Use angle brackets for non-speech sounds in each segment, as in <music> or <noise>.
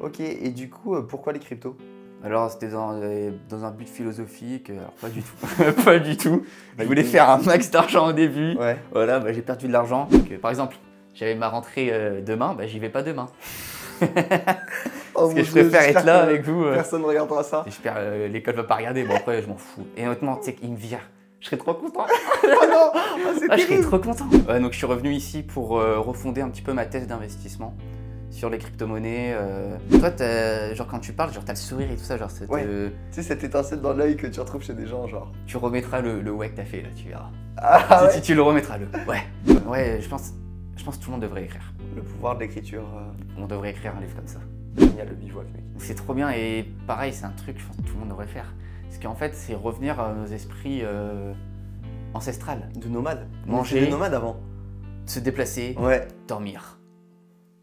Ok, et du coup, euh, pourquoi les cryptos? Alors c'était dans, euh, dans un but philosophique, alors pas du tout. <laughs> <laughs> pas du tout. Je voulais faire un max d'argent au début. Ouais. Voilà, bah, j'ai perdu de l'argent. Euh, par exemple, j'avais ma rentrée euh, demain, bah, j'y vais pas demain. <laughs> Parce que je préfère être là avec vous. euh. Personne ne regardera ça. J'espère euh, l'école va pas regarder, bon après je m'en fous. Et honnêtement, tu sais qu'il me vire. Je serais trop content. Oh non Ah, Ah, je serais trop content. Ouais, donc je suis revenu ici pour euh, refonder un petit peu ma thèse d'investissement sur les crypto-monnaies. euh. Toi, genre quand tu parles, genre t'as le sourire et tout ça, genre Ouais. euh, Tu sais, cette étincelle dans l'œil que tu retrouves chez des gens, genre. tu remettras le, le ouais que t'as fait là, tu verras. Ah Si- ouais si tu le remettras le ouais. Ouais, je pense, je pense que tout le monde devrait écrire. Le pouvoir de l'écriture. euh, On devrait écrire un livre comme ça. Génial, le bivouac, mec. C'est trop bien et pareil, c'est un truc, je pense que tout le monde devrait faire. Parce qu'en fait, c'est revenir à nos esprits euh, ancestrales. De nomades. Manger. Des nomades avant. Se déplacer, Ouais, dormir.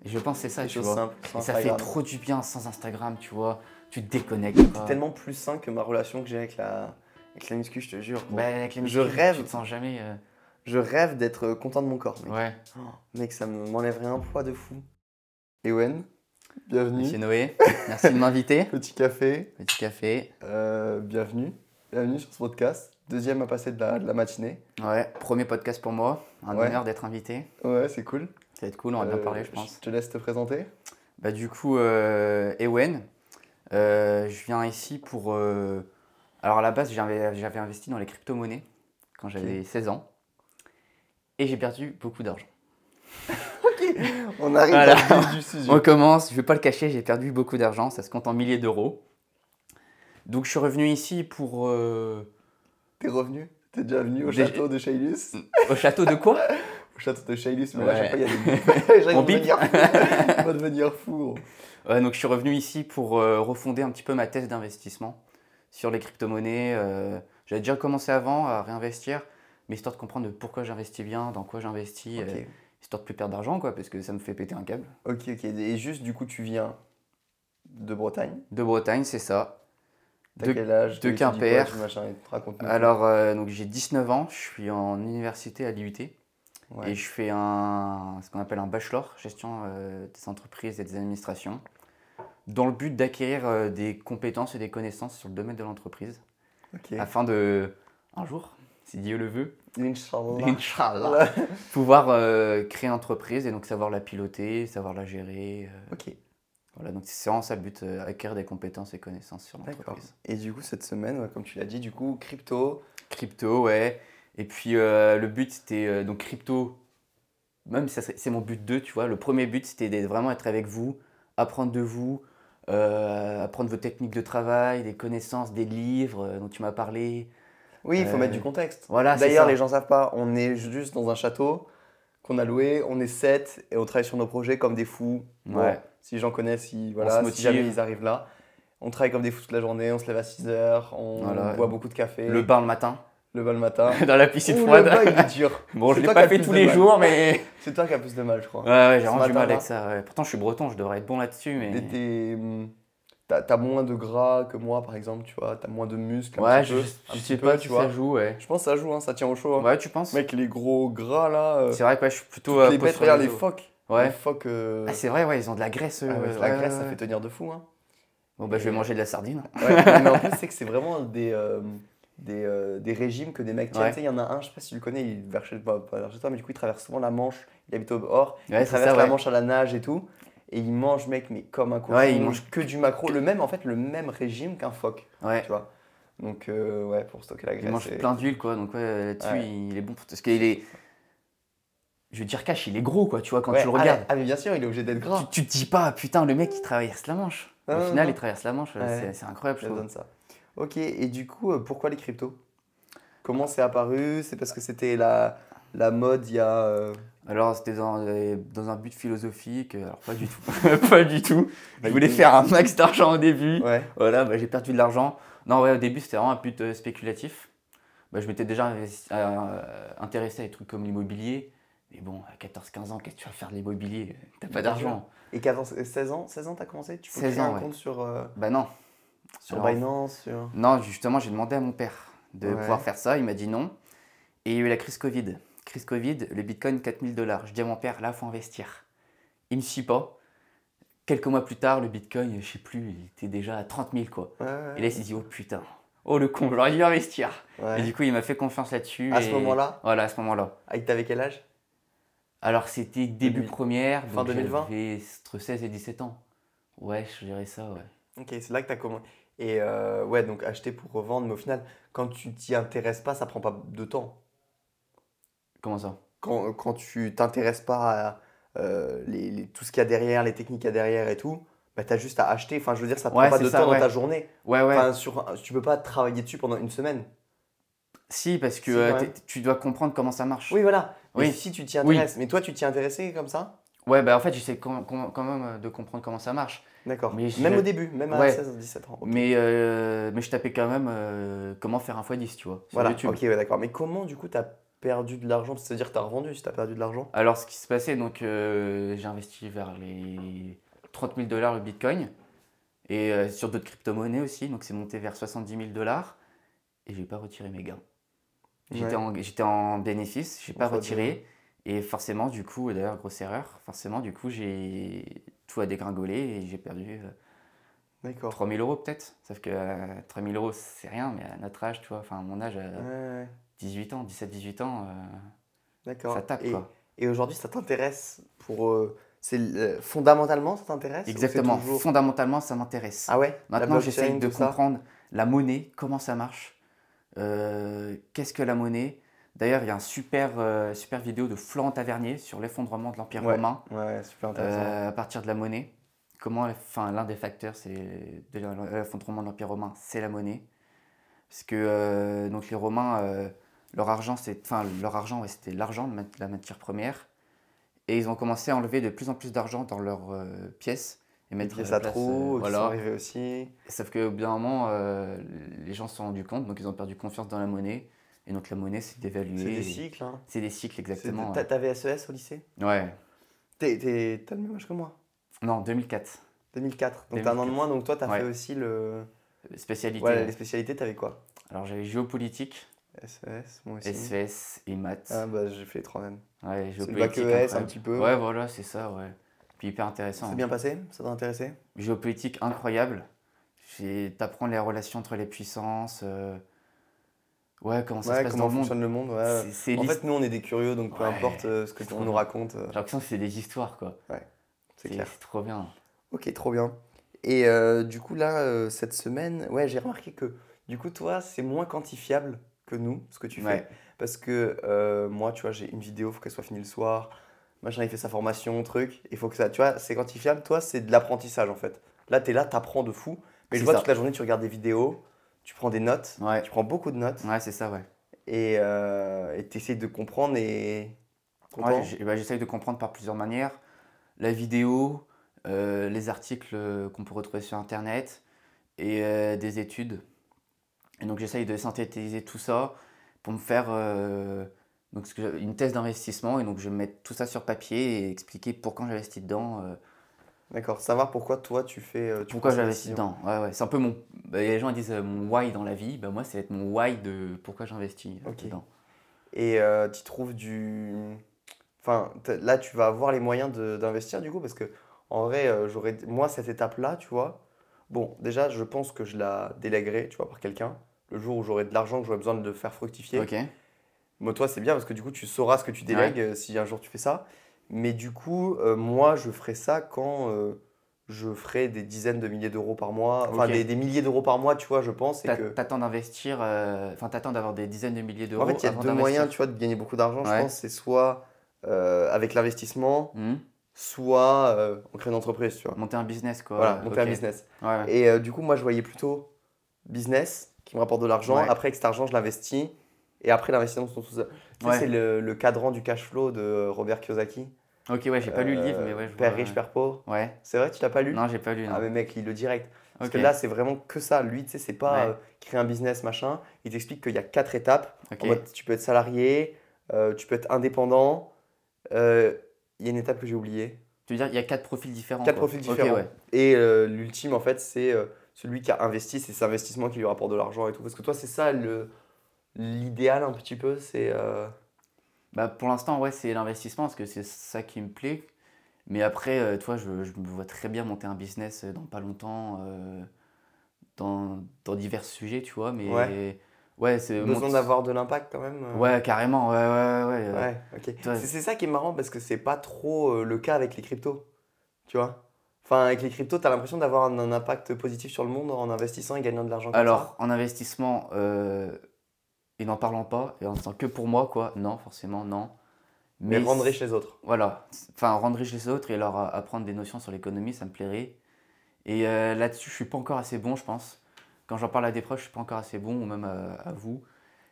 Et je pense que c'est ça, tu vois. sans Et ça fait trop du bien sans Instagram, tu vois. Tu te déconnectes. C'est tellement plus sain que ma relation que j'ai avec la, avec la muscu, je te jure. Bah, avec Je rêve. Tu te sens jamais. euh, Je rêve d'être content de mon corps, mec. Ouais. Oh, mec, ça me- m'enlèverait un poids de fou. Ewen, bienvenue. Monsieur Noé, merci de m'inviter. <laughs> Petit café, Petit café. euh, bienvenue. Bienvenue sur ce podcast. Deuxième à passer de la, de la matinée. Ouais, premier podcast pour moi. Un Ouais. honneur d'être invité. Ouais, c'est cool. Ça va être cool, on va bien Euh, parler, je pense. Je te laisse te présenter. Bah, du coup, euh, Ewen, euh, je viens ici pour. Alors, à la base, j'avais investi dans les crypto-monnaies quand j'avais 16 ans. Et j'ai perdu beaucoup d'argent. <laughs> On arrive Voilà. vif du sujet. On commence, je vais pas le cacher, j'ai perdu beaucoup d'argent, ça se compte en milliers d'euros. Donc, je suis revenu ici pour. euh, T'es revenu T'es déjà venu au château de Shailus Au château de quoi? <laughs> château de Shailus, mais là, je sais pas, il y a des <laughs> On bip. <laughs> devenir gros. Ouais, donc je suis revenu ici pour euh, refonder un petit peu ma thèse d'investissement sur les crypto-monnaies. euh, J'avais déjà commencé avant à réinvestir, mais histoire de comprendre pourquoi j'investis bien, dans quoi j'investis, euh, histoire de plus perdre d'argent, quoi, parce que ça me fait péter un câble. ok, ok. Et juste, du coup, tu viens de Bretagne? De Bretagne, c'est ça. De- quel âge? de quoi, Quimper. machin. Alors, donc j'ai 19 ans, je suis en université à l'IUT Ouais. et je fais un, ce qu'on appelle un bachelor, gestion euh, des entreprises et des administrations, dans le but d'acquérir euh, des compétences et des connaissances sur le domaine de l'entreprise. Afin de, un jour, si Dieu le veut, Inch'Allah. <laughs> Inch'Allah, pouvoir euh, créer une entreprise et donc savoir la piloter, savoir la gérer. euh, Ok, voilà, donc c'est vraiment ça le but, euh, acquérir des compétences et connaissances sur d'accord. l'entreprise. Et du coup, cette semaine, comme tu l'as dit, du coup, crypto. Crypto, ouais. Et puis euh, le but c'était euh, donc crypto, même si ça c'est mon but 2, tu vois. Le premier but c'était vraiment être avec vous, apprendre de vous, euh, apprendre vos techniques de travail, des connaissances, des livres dont tu m'as parlé. Oui, il faut mettre du contexte. Voilà, D'ailleurs, les gens savent pas, on est juste dans un château qu'on a loué, on est sept et on travaille sur nos projets comme des fous. Bon, Ouais. si les gens connaissent, si, voilà, si jamais ils arrivent là. On travaille comme des fous toute la journée, on se lève à 6 heures, on Voilà. boit beaucoup de café, Le bain le matin, le bal matin. <laughs> dans la piscine Ouh, froide. le il est dur. <laughs> Bon, je l'ai pas fait tous les mal. jours, mais. <laughs> C'est toi qui as plus de mal, je crois. Ouais, ouais, j'ai vraiment du mal avec ça. ouais. Pourtant, je suis breton, je devrais être bon là-dessus, mais. Hum, T'as moins de gras que moi, par exemple, tu vois. T'as moins de muscles. un Ouais, petit je, peu, je un sais pas tu vois. ça joue, ouais. Je pense que ça joue, hein, ça tient au chaud. hein. Ouais, tu penses? Mec, les gros gras là. euh, C'est vrai que ouais, je suis plutôt. euh, les bêtes, regarde les phoques. Les Ouais. phoques. euh, Ah, c'est vrai, ouais, ils ont de la graisse. ah ouais, la graisse, ça fait tenir de fou. Hein. Bon, bah, je vais manger de la sardine. Ouais, mais en plus, c'est que c'est vraiment des, des, euh, des régimes que des mecs tiennent. Ouais. Tu sais, il y en a un, je sais pas si tu le connais, il vers chez, pas, pas vers chez toi, mais du coup, il traverse souvent la Manche. Il habite au bord. Ouais, il traverse ça, la ouais. Manche à la nage et tout. Et il mange, mec, mais comme un cochon. Ouais, il mange que du macro. Le même, en fait, le même régime qu'un phoque, Ouais. tu vois. Donc, euh, ouais, pour stocker la graisse. Il mange et- plein d'huile, quoi. Donc, ouais, là-dessus, il est bon pour. Parce qu'il est. Je veux dire, cash, il est gros, quoi, tu vois, quand tu le ah, regardes. Ah, mais bien sûr, il est obligé d'être gras. Tu, tu te dis pas, putain, le mec, il traverse la Manche. Au non, final, non. il traverse la Manche. C'est- incroyable, je Ça trouve. donne ça. Ok, et du coup, euh, pourquoi les cryptos? Comment c'est apparu? C'est parce que c'était la, la mode il y a. euh, Alors, c'était dans, dans un but philosophique. Alors, pas du tout. <laughs> pas du tout. Je voulais faire un max d'argent au début. Ouais. Voilà, bah, j'ai perdu de l'argent. Non, ouais, au début, c'était vraiment un but euh, spéculatif. Bah, je m'étais déjà investi- euh, intéressé à des trucs comme l'immobilier. Mais bon, à 14-15 ans, qu'est-ce que tu vas faire de l'immobilier? T'as pas d'argent. Et 14, euh, 16 ans 16 ans, t'as commencé? Tu peux 16 créer ans, un ouais. compte sur, Bah non. Sur Alors, Binance sur... Non, justement, j'ai demandé à mon père de Ouais. pouvoir faire ça. Il m'a dit non. Et il y a eu la crise Covid. Crise Covid, le bitcoin 4000 dollars. Je dis à mon père, là, il faut investir. Il me suit pas. quelques mois plus tard, le bitcoin, je sais plus, il était déjà à 30 000 quoi. Ouais, ouais, Et là, il s'est dit, oh putain, oh le con, j'aurais dû investir. Et du coup, il m'a fait confiance là-dessus. À ce moment-là Voilà, à ce moment-là. Ah, il t'avait quel âge? Alors, c'était début 2000. première. Fin donc 2020? J'avais entre 16 et 17 ans. Ouais, je dirais ça, ouais. Ok, c'est là que tu as commencé. Et euh, ouais, donc acheter pour revendre, mais au final, quand tu t'y intéresses pas, ça prend pas de temps. Comment ça? Quand, quand tu t'intéresses pas à euh, les, les- tout ce qu'il y a derrière, les techniques qu'il y a derrière et tout, bah, tu as juste à acheter. Enfin, je veux dire, ça prend Ouais, pas c'est de ça, temps ouais. dans ta journée. Ouais, ouais. Enfin, sur, un- tu peux pas travailler dessus pendant une semaine. si, parce que Si, euh, quand t'es- même. tu dois comprendre comment ça marche. Oui, voilà. Mais Oui. si tu t'y Oui. intéresses. Mais toi, tu t'y intéressais comme ça? Ouais, bah en fait, j'essaie quand, quand- quand même euh, de comprendre comment ça marche. D'accord. Même au début, même à Ouais. 16 17 ans. Mais, euh, mais je tapais quand même euh, comment faire un x10, tu vois, sur Voilà, YouTube. ok, ouais, d'accord. Mais comment, du coup, tu as perdu de l'argent? C'est-à-dire que tu as revendu si tu as perdu de l'argent? Alors, ce qui se passait, donc, euh, j'ai investi vers les 30 000 dollars le bitcoin et sur d'autres crypto-monnaies aussi. Donc, c'est monté vers 70 000 dollars et j'ai pas retiré mes gains. J'étais Ouais. en, en bénéfice, j'ai pas retiré. Et forcément, du coup, d'ailleurs, grosse erreur, forcément, du coup, j'ai tout a dégringolé et j'ai perdu euh, D'accord. 3 000 euros peut-être. Sauf que euh, 3 000 euros, c'est rien, mais à notre âge, tu vois, enfin, à mon âge, à Ouais, ouais, 18 ans, 17-18 ans, euh, ça tape, Et, quoi. et aujourd'hui, ça t'intéresse pour. euh, c'est euh, fondamentalement, ça t'intéresse Exactement. toujours- Fondamentalement, ça m'intéresse. Ah ouais? Maintenant, j'essaye de comprendre la monnaie, comment ça marche, euh, qu'est-ce que la monnaie. D'ailleurs, il y a un super, euh, super vidéo de Florent Tavernier sur l'effondrement de l'Empire Ouais, romain Ouais, super intéressant. euh, à partir de la monnaie. Comment, enfin, l'un des facteurs, c'est de l'effondrement de l'Empire romain, c'est la monnaie. Parce que euh, donc les Romains, leur argent, enfin, leur argent, ouais, c'était l'argent, la mat- la matière première. Et ils ont commencé à enlever de plus en plus d'argent dans leurs pièces et mettre euh, qui voilà. sont arrivés aussi. Sauf qu'au bout d'un moment, euh, les gens se sont rendus compte, donc ils ont perdu confiance dans la monnaie. Et donc la monnaie s'est dévaluée. C'est des cycles. Hein. C'est des cycles, exactement. t'as- T'avais SES au lycée? Ouais. T'as le même âge que moi? Non, 2004. 2004. Donc t'as un an de 2004. moins, donc toi, t'as Ouais. fait aussi le. Spécialité. Ouais, les spécialités, t'avais quoi? Alors j'avais géopolitique, SES, moi aussi. SES et maths. Ah bah j'ai fait troisième. ouais, C'est le bac géopolitique. ES un petit peu. Ouais, voilà, c'est ça, ouais. Puis hyper intéressant. C'est hein. bien passé? Ça t'a intéressé? Géopolitique incroyable. J'ai- T'apprends les relations entre les puissances. euh, Ouais, comment ça se Ouais, passe comment dans le monde. fonctionne le monde ouais. C'est- c'est En fait, nous, on est des curieux, donc peu Ouais, importe euh, ce que c'est tu- on trop nous raconte, euh, J'ai l'impression que c'est des histoires, quoi. c'est clair. C'est trop bien. Ok, trop bien. Et euh, du coup, là, euh, cette semaine, ouais, j'ai remarqué que du coup, toi, c'est moins quantifiable que nous, ce que tu fais. Ouais. Parce que moi, tu vois, j'ai une vidéo, faut qu'elle soit finie le soir. Machin, il fait sa formation, truc. Il faut que ça, tu vois, c'est quantifiable. Toi, c'est de l'apprentissage, en fait. Là, tu es là, tu apprends de fou. Mais je C'est vois ça. toute la journée, tu regardes des vidéos, tu prends des notes, Ouais, tu prends beaucoup de notes ouais c'est ça, ouais. et tu essaies de comprendre et. Ouais, bah, j'essaye de comprendre par plusieurs manières. La vidéo, euh, les articles euh, qu'on peut retrouver sur Internet et euh, des études. Et donc j'essaye de synthétiser tout ça pour me faire euh, donc, une thèse d'investissement. Et donc je vais mettre tout ça sur papier et expliquer pourquoi j'investis dedans. D'accord, savoir pourquoi toi, tu fais. euh, tu pourquoi j'investis dedans. Ouais, ouais. C'est un peu mon. bah, les gens disent euh, mon why dans la vie. Bah, moi, c'est être mon why de pourquoi j'investis euh, Ok. dedans. Et euh, tu trouves du. Enfin, là, tu vas avoir les moyens d'investir du coup, parce que en vrai, euh, j'aurais. Moi, cette étape-là, tu vois, bon, déjà, je pense que je la délèguerai, tu vois, par quelqu'un. Le jour où j'aurai de l'argent, que j'aurai besoin de le faire fructifier. Ok. Moi, toi, c'est bien parce que du coup, tu sauras ce que tu délègues si un jour tu fais ça. Mais du coup, euh, moi, je ferai ça quand euh, je ferai des dizaines de milliers d'euros par mois. Enfin, des, des milliers d'euros par mois, tu vois, je pense. T'a- que... T'attends d'investir, euh, enfin t'attends d'avoir des dizaines de milliers d'euros. En fait, il y a deux d'investir. moyens, tu vois, de gagner beaucoup d'argent, je pense. C'est soit avec l'investissement, Hmm. soit euh, on crée une entreprise, tu vois. Monter un business quoi. Voilà, monter un business. Ouais, ouais. Et euh, du coup, moi, je voyais plutôt business qui me rapporte de l'argent. Ouais. Après, avec cet argent, je l'investis. Et après, l'investissement. Tu sais, c'est le, le cadran du cash flow de Robert Kiyosaki. Ok, ouais, j'ai pas lu le livre, mais ouais, je Père vois, riche, ouais. père pauvre. Ouais. C'est vrai, tu l'as pas lu? Non, j'ai pas lu. Non. Ah, mais mec, il le direct. Parce que là, c'est vraiment que ça. Lui, tu sais, c'est pas Ouais. euh, créer un business, machin. Il t'explique qu'il y a quatre étapes. Ok. En mode, tu peux être salarié, euh, tu peux être indépendant. Euh, Il y a une étape que j'ai oubliée. Tu veux dire, il y a quatre profils différents. Quatre quoi. profils différents. ouais. Et euh, l'ultime, en fait, c'est euh, celui qui a investi, c'est cet investissement qui lui rapporte de l'argent et tout. Parce que toi, c'est ça le l'idéal un petit peu, c'est... euh, Bah, pour l'instant, ouais, c'est l'investissement parce que c'est ça qui me plaît. Mais après, euh, toi, je, je me vois très bien monter un business dans pas longtemps, euh, dans, dans divers sujets, tu vois. Mais Ouais. ouais, c'est Besoin d'avoir de l'impact quand même. euh. Ouais, carrément, ouais, ouais, ouais. ouais, euh, Ouais, ok. toi- C'est ça qui est marrant parce que c'est pas trop euh, le cas avec les cryptos. Tu vois? Enfin, avec les cryptos, tu as l'impression d'avoir un, un impact positif sur le monde en investissant et gagnant de l'argent Alors, en investissement, euh, et n'en parlant pas, et en disant que pour moi, quoi, non, forcément, non. Mais rendre riche les autres. Voilà, enfin, rendre riche les autres et leur apprendre des notions sur l'économie, ça me plairait. Et euh, là-dessus, je suis pas encore assez bon, je pense. Quand j'en parle à des proches, je suis pas encore assez bon, ou même à, à vous.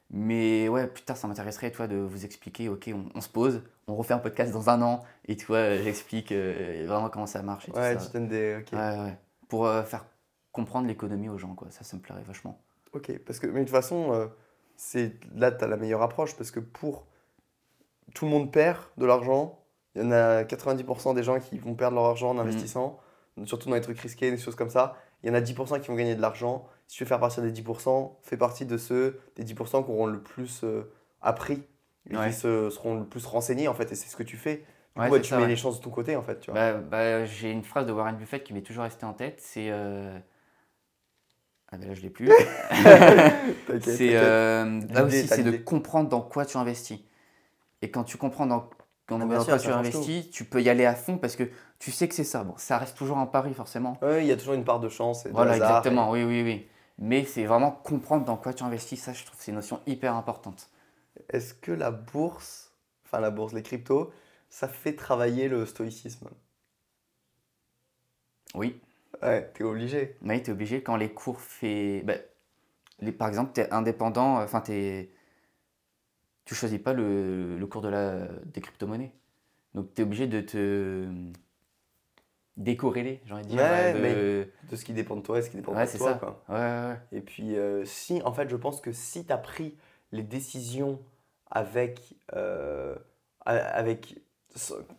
Mais ouais, plus tard, ça m'intéresserait, toi, de vous expliquer, ok, on, on se pose, on refait un podcast dans un an, et tu vois, j'explique euh, vraiment comment ça marche et tout Ouais, ça. tu donnes des. Ouais, ouais. Pour euh, faire comprendre l'économie aux gens, quoi. Ça, ça me plairait vachement. Ok, parce que, mais de toute façon, euh, c'est là, tu as la meilleure approche parce que pour tout le monde perd de l'argent, il y en a 90% des gens qui vont perdre leur argent en investissant, surtout dans les trucs risqués, des choses comme ça. Il y en a 10% qui vont gagner de l'argent. Si tu veux faire partie des 10%, fais partie de ceux des 10% qui auront le plus euh, appris et Ouais. qui se, seront le plus renseignés en fait, et c'est ce que tu fais. Du Ouais, coup, ouais, c'est tu ça, mets les chances de ton côté en fait. Bah, bah, j'ai une phrase de Warren Buffett qui m'est toujours restée en tête, c'est... euh, Ah ben là, je l'ai plus. <laughs> C'est euh, là aussi, c'est de comprendre dans quoi tu investis. Et quand tu comprends dans, dans, Ah, bien dans sûr, quoi tu investis, tu peux y aller à fond parce que tu sais que c'est ça. Bon, ça reste toujours un pari forcément. Ouais, il y a toujours une part de chance et de Voilà, hasard, exactement, oui, oui, oui. Mais c'est vraiment comprendre dans quoi tu investis. Ça, je trouve c'est une notion hyper importante. Est-ce que la bourse, enfin la bourse, les cryptos, ça fait travailler le stoïcisme? Oui, Ouais, t'es obligé. mais tu es obligé quand les cours fait. bah, les, par exemple, tu es indépendant, euh, enfin, tu tu choisis pas le, le cours de la, des crypto-monnaies. Donc, tu es obligé de te décorréler, j'ai envie de dire. Ouais, de- De ce qui dépend de toi et ce qui dépend Ouais, de toi, ça. quoi. Ouais. Et puis, euh, si, en fait, je pense que si tu as pris les décisions avec. euh, avec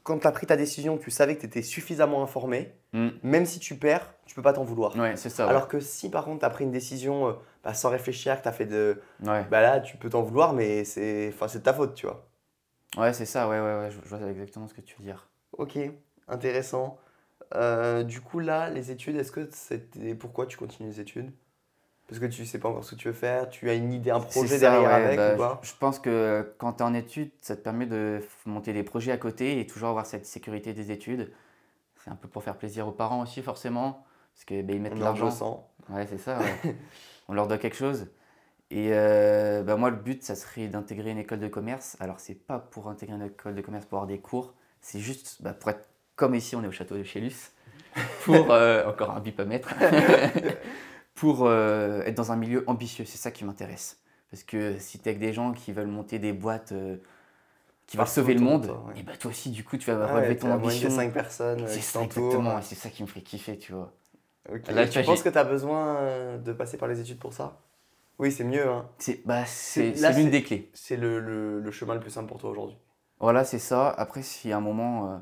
quand tu as pris ta décision, tu savais que tu étais suffisamment informé, Mm. même si tu perds, tu peux pas t'en vouloir. Ouais, c'est ça. ouais. Alors que si par contre tu as pris une décision euh, bah, sans réfléchir, que tu as fait de. Ouais, Bah là, tu peux t'en vouloir, mais c'est enfin, c'est de ta faute, tu vois. ouais c'est ça, ouais, ouais, ouais. Je, je vois exactement ce que tu veux dire. Ok, intéressant. Euh, du coup, là, les études, est-ce que c'était pourquoi tu continues les études? Parce que tu sais pas encore ce que tu veux faire, tu as une idée, un projet ça, derrière ouais, avec bah, ou pas? je, pense que quand tu es en études, ça te permet de monter des projets à côté et toujours avoir cette sécurité des études. C'est un peu pour faire plaisir aux parents aussi, forcément, parce qu'ils ils mettent de l'argent. 200. Ouais, c'est ça, ouais. <laughs> On leur doit quelque chose. Et euh, bah, moi, le but, ça serait d'intégrer une école de commerce. Alors, c'est pas pour intégrer une école de commerce pour avoir des cours, c'est juste bah, pour être comme ici, on est au château de Chélus, <laughs> pour euh, encore un bip à mettre, <laughs> pour euh, être dans un milieu ambitieux. C'est ça qui m'intéresse. Parce que si tu es avec des gens qui veulent monter des boîtes euh, qui veulent sauver le monde, ouais. et bah, toi aussi, du coup, tu vas Ah relever ouais, ton ambition. de 5 personnes euh, C'est qui ça, exactement. et C'est ça qui me ferait kiffer, tu vois. Là, tu penses que tu as besoin euh, de passer par les études pour ça? Oui, c'est mieux, hein. C'est bah, c'est- c'est l'une c'est- des clés. C'est le, le, le chemin le plus simple pour toi aujourd'hui. Voilà, c'est ça. Après, si à un moment euh,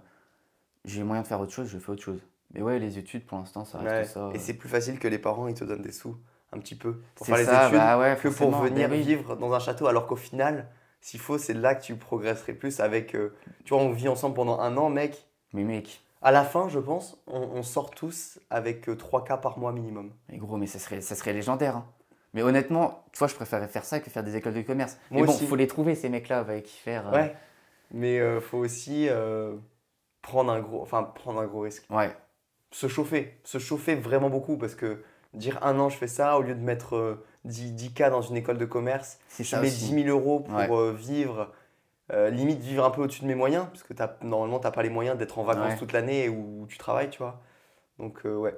j'ai moyen de faire autre chose, je fais autre chose. Mais ouais, les études, pour l'instant, ça reste Ouais. ça. Et euh. c'est plus facile que les parents ils te donnent des sous un petit peu pour faire les ça, études bah ouais, que pour venir oui. vivre dans un château alors qu'au final s'il faut c'est là que tu progresserais plus avec euh, tu vois on vit ensemble pendant un an mec Mais mec, à la fin je pense on, on sort tous avec euh, 3 cas par mois minimum mais gros, mais ça serait, ça serait légendaire. hein. Mais honnêtement, tu vois, je préférerais faire ça que faire des écoles de commerce. Moi mais bon, aussi. faut les trouver, ces mecs-là, avec qui faire. euh, ouais mais faut aussi prendre un gros enfin prendre un gros risque Ouais, se chauffer se chauffer vraiment beaucoup parce que dire un an je fais ça au lieu de mettre euh, 10, 10 cas dans une école de commerce je mets aussi. 10 000 euros pour Ouais. euh, vivre, euh, limite vivre un peu au-dessus de mes moyens, parce que t'as- normalement, tu n'as pas les moyens d'être en vacances Ouais. toute l'année où tu travailles, tu vois. Donc, euh, ouais.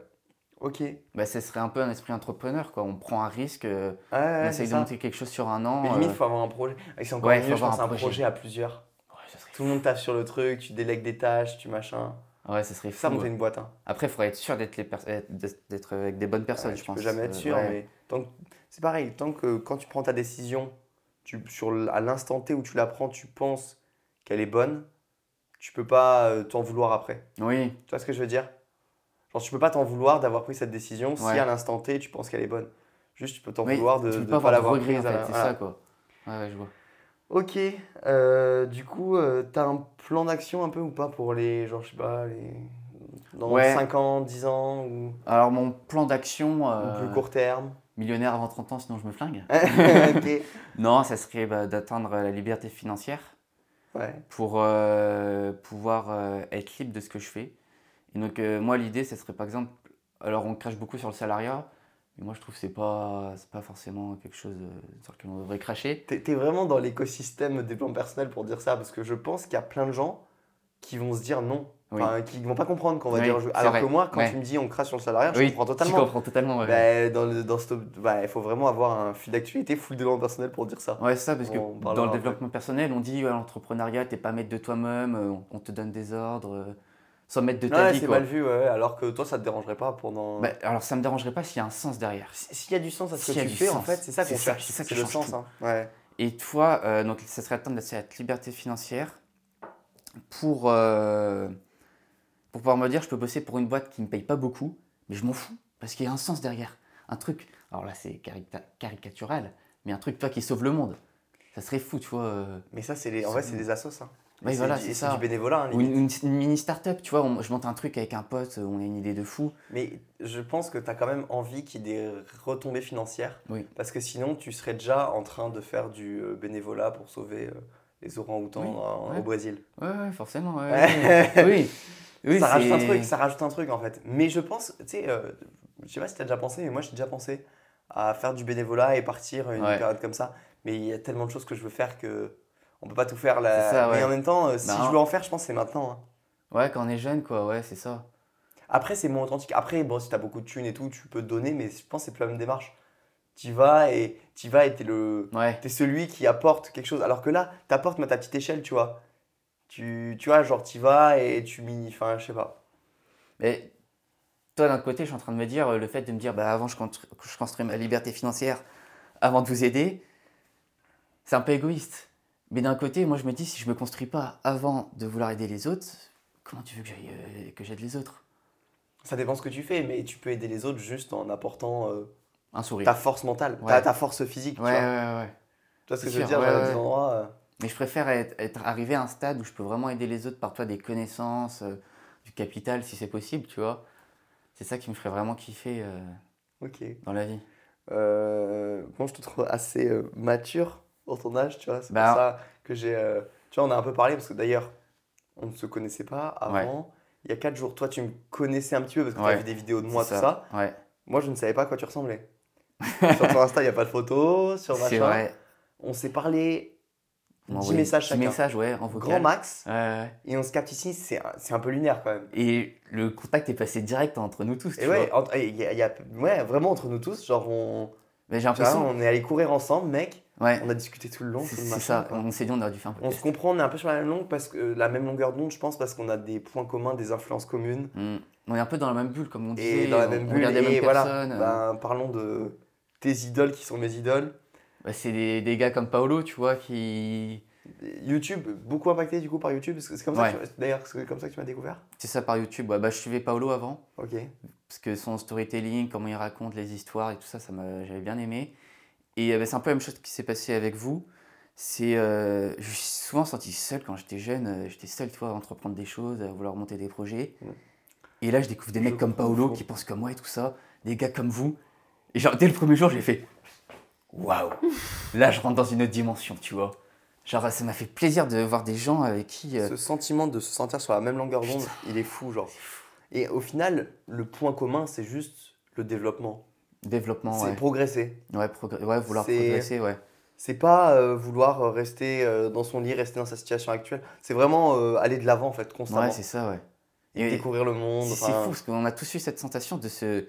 Ok. Bah, ce serait un peu un esprit entrepreneur, quoi. On prend un risque, euh, on ouais, essaye c'est de monter quelque chose sur un an. Mais limite, euh, il faut avoir un projet. Et c'est encore mieux, je pense, un un projet. à plusieurs. Tout le monde taffe sur le truc, tu délègues des tâches, tu machin. Ouais, ça serait Ça, fou. monter ouais. une boîte. Hein. Après, il faudrait être sûr d'être les euh, d'être avec des bonnes personnes, Ouais, je tu pense. peux jamais être Euh, sûr, ouais. mais tant que- c'est pareil. Tant que quand tu prends ta décision, tu, sur, à l'instant T où tu la prends, tu penses qu'elle est bonne, tu peux pas euh, t'en vouloir après. Oui, Tu vois ce que je veux dire? Genre, tu peux pas t'en vouloir d'avoir pris cette décision si à l'instant T tu penses qu'elle est bonne. Juste, tu peux t'en oui, vouloir de tu ne pas l'avoir en prise à fait, la- c'est voilà. ça, quoi. Ouais, ouais, je vois. Ok, euh, du coup, euh, t'as un plan d'action un peu ou pas pour les, genre, je sais pas, les... dans Ouais. 5 ans, 10 ans ou, Alors, mon plan d'action, euh, plus court terme millionnaire avant 30 ans, sinon je me flingue. <laughs> Ok, <laughs> Non, ça serait bah, d'atteindre la liberté financière ouais. pour euh, pouvoir être libre de ce que je fais. Et donc, moi, l'idée, ce serait par exemple, alors on crache beaucoup sur le salariat, moi je trouve que pas, c'est pas forcément quelque chose euh, sur lequel on devrait cracher. T'es t'es vraiment dans l'écosystème des plans personnels pour dire ça, parce que je pense qu'il y a plein de gens qui vont se dire non, Oui. enfin, qui vont pas comprendre qu'on va Oui, dire je- Alors vrai. que moi, quand Ouais. tu me dis on crache sur le salariat, je oui, comprends tu totalement. comprends totalement. Ouais, dans le, dans ce, bah, il faut vraiment avoir un fil d'actualité full développement personnel pour dire ça. Ouais, c'est ça, parce que dans le développement personnel, on dit ouais, l'entrepreneuriat, t'es pas maître de toi-même, euh, on- on te donne des ordres, euh, sans maître de ta Ouais, vie. c'est mal vu, ouais, alors que toi, ça te dérangerait pas pendant. Bah, alors ça me dérangerait pas s'il y a un sens derrière. Si- S'il y a du sens à ce que tu fais, en fait, c'est ça qu'on cherche. c'est ça C'est le sens. hein. Ouais. Et toi, euh, donc ça serait atteindre cette liberté financière pour, euh, pour pouvoir me dire je peux bosser pour une boîte qui ne me paye pas beaucoup, mais je m'en fous parce qu'il y a un sens derrière. Un truc, alors là c'est carica- caricatural, mais un truc toi qui sauve le monde. Ça serait fou, tu vois. euh, Mais ça, c'est les... en vrai, c'est des assos. Hein. Oui, voilà, c'est ça. du bénévolat. hein, Ou une, une- une mini start-up, tu vois. on- je monte un truc avec un pote, on a une idée de fou. Mais je pense que tu as quand même envie qu'il y ait des retombées financières. Oui. Parce que sinon, tu serais déjà en train de faire du euh, bénévolat pour sauver euh, les Oui, en- ouais. au Brésil. Ouais, ouais, forcément. ouais, oui. <laughs> oui ça rajoute un truc, ça rajoute un truc en fait. Mais je pense, tu sais, euh, je sais pas si tu as déjà pensé, mais moi j'ai déjà pensé à faire du bénévolat et partir une période comme ça. Mais il y a tellement de choses que je veux faire que on peut pas tout faire là. Ça, Mais ouais. en même temps, euh, si Non. je veux en faire, je pense que c'est maintenant. hein. Ouais, quand on est jeune, quoi, ouais, c'est ça. Après, c'est moins authentique. Après, bon, si tu as beaucoup de thunes et tout, tu peux donner, mais je pense que c'est plus la même démarche. Tu vas et tu vas et t'es le. Ouais. T'es celui qui apporte quelque chose. Alors que là, t'apportes mais à ta petite échelle, tu vois. Tu, tu vois, genre, tu vas et tu mini. Enfin, je sais pas. Mais toi, d'un côté, je suis en train de me dire, euh, le fait de me dire, bah, avant, je, je construis ma liberté financière avant de vous aider, c'est un peu égoïste. Mais d'un côté, moi, je me dis, si je me construis pas avant de vouloir aider les autres, comment tu veux que j'aille, euh, que j'aide les autres? Ça dépend ce que tu fais, mais tu peux aider les autres juste en apportant euh, Un sourire. ta force mentale, Ouais. ta, ta force physique. Ouais, tu ouais, vois. ouais. Tu vois ce que je veux dire ouais, ouais. des endroits. euh, Mais je préfère être, être arrivé à un stade où je peux vraiment aider les autres par toi des connaissances, du capital, si c'est possible, tu vois. C'est ça qui me ferait vraiment kiffer euh, Ok. dans la vie. Moi, je te trouve assez mature dans ton âge, tu vois. C'est Bah, pour ça que j'ai. euh, Tu vois, on a un peu parlé parce que d'ailleurs, on ne se connaissait pas avant. Il y a 4 jours, toi, tu me connaissais un petit peu parce que tu as Ouais. vu des vidéos de moi, tout ça. Ouais, Moi, je ne savais pas à quoi tu ressemblais. <laughs> sur ton Insta, il n'y a pas de photos. Sur c'est machin. vrai. On s'est parlé On m'a 10 envoyé messages 10 chacun. messages, ouais, en vocal. grand max. Ouais, ouais. Et on se capte ici, c'est un, c'est un peu lunaire quand même. Et le contact est passé direct entre nous tous, tu Et ouais, vois. entre- et il y a, y a- ouais, vraiment entre nous tous, genre on, Mais j'ai l'impression. on est allé courir ensemble, mec. Ouais, On a discuté tout le long, c'est ça. quoi. On s'est dit, on aurait dû faire un On se comprend, on est un peu sur la même longue parce que la même longueur d'onde, je pense, parce qu'on a des points communs, des influences communes. Mm. On est un peu dans la même bulle, comme on disait. Et dans la même bulle, et voilà. euh. Ben, parlons de tes idoles qui sont mes idoles. Bah, c'est des, des gars comme Paolo, tu vois, qui. YouTube, beaucoup impacté du coup par YouTube. parce que C'est comme ça Ouais. que tu- d'ailleurs, c'est comme ça que tu m'as découvert? C'est ça par YouTube. Ouais, bah, je suivais Paolo avant. Ok. parce que son storytelling, comment il raconte les histoires et tout ça, ça m'a- j'avais bien aimé. Et euh, bah, c'est un peu la même chose qui s'est passé avec vous. C'est, euh, je me suis souvent senti seul quand j'étais jeune. euh, J'étais seul, tu vois, à entreprendre des choses, à vouloir monter des projets. Mm. Et là, je découvre des Je mecs comme Paolo qui pensent comme moi et tout ça, des gars comme vous. Et genre, dès le premier jour, j'ai fait waouh. Là, je rentre dans une autre dimension, tu vois. Genre, ça m'a fait plaisir de voir des gens avec qui. euh, Ce sentiment de se sentir sur la même longueur d'onde, il est fou, genre. Et au final, le point commun, c'est juste le développement. Développement, c'est ouais. progresser. Ouais, progr- ouais, vouloir C'est- progresser, ouais. C'est pas euh, vouloir euh, rester euh, dans son lit, rester dans sa situation actuelle. C'est vraiment euh, aller de l'avant, en fait, constamment. Ouais, c'est ça, ouais. et découvrir le monde. C'est enfin, fou parce qu'on a tous eu cette sensation de se,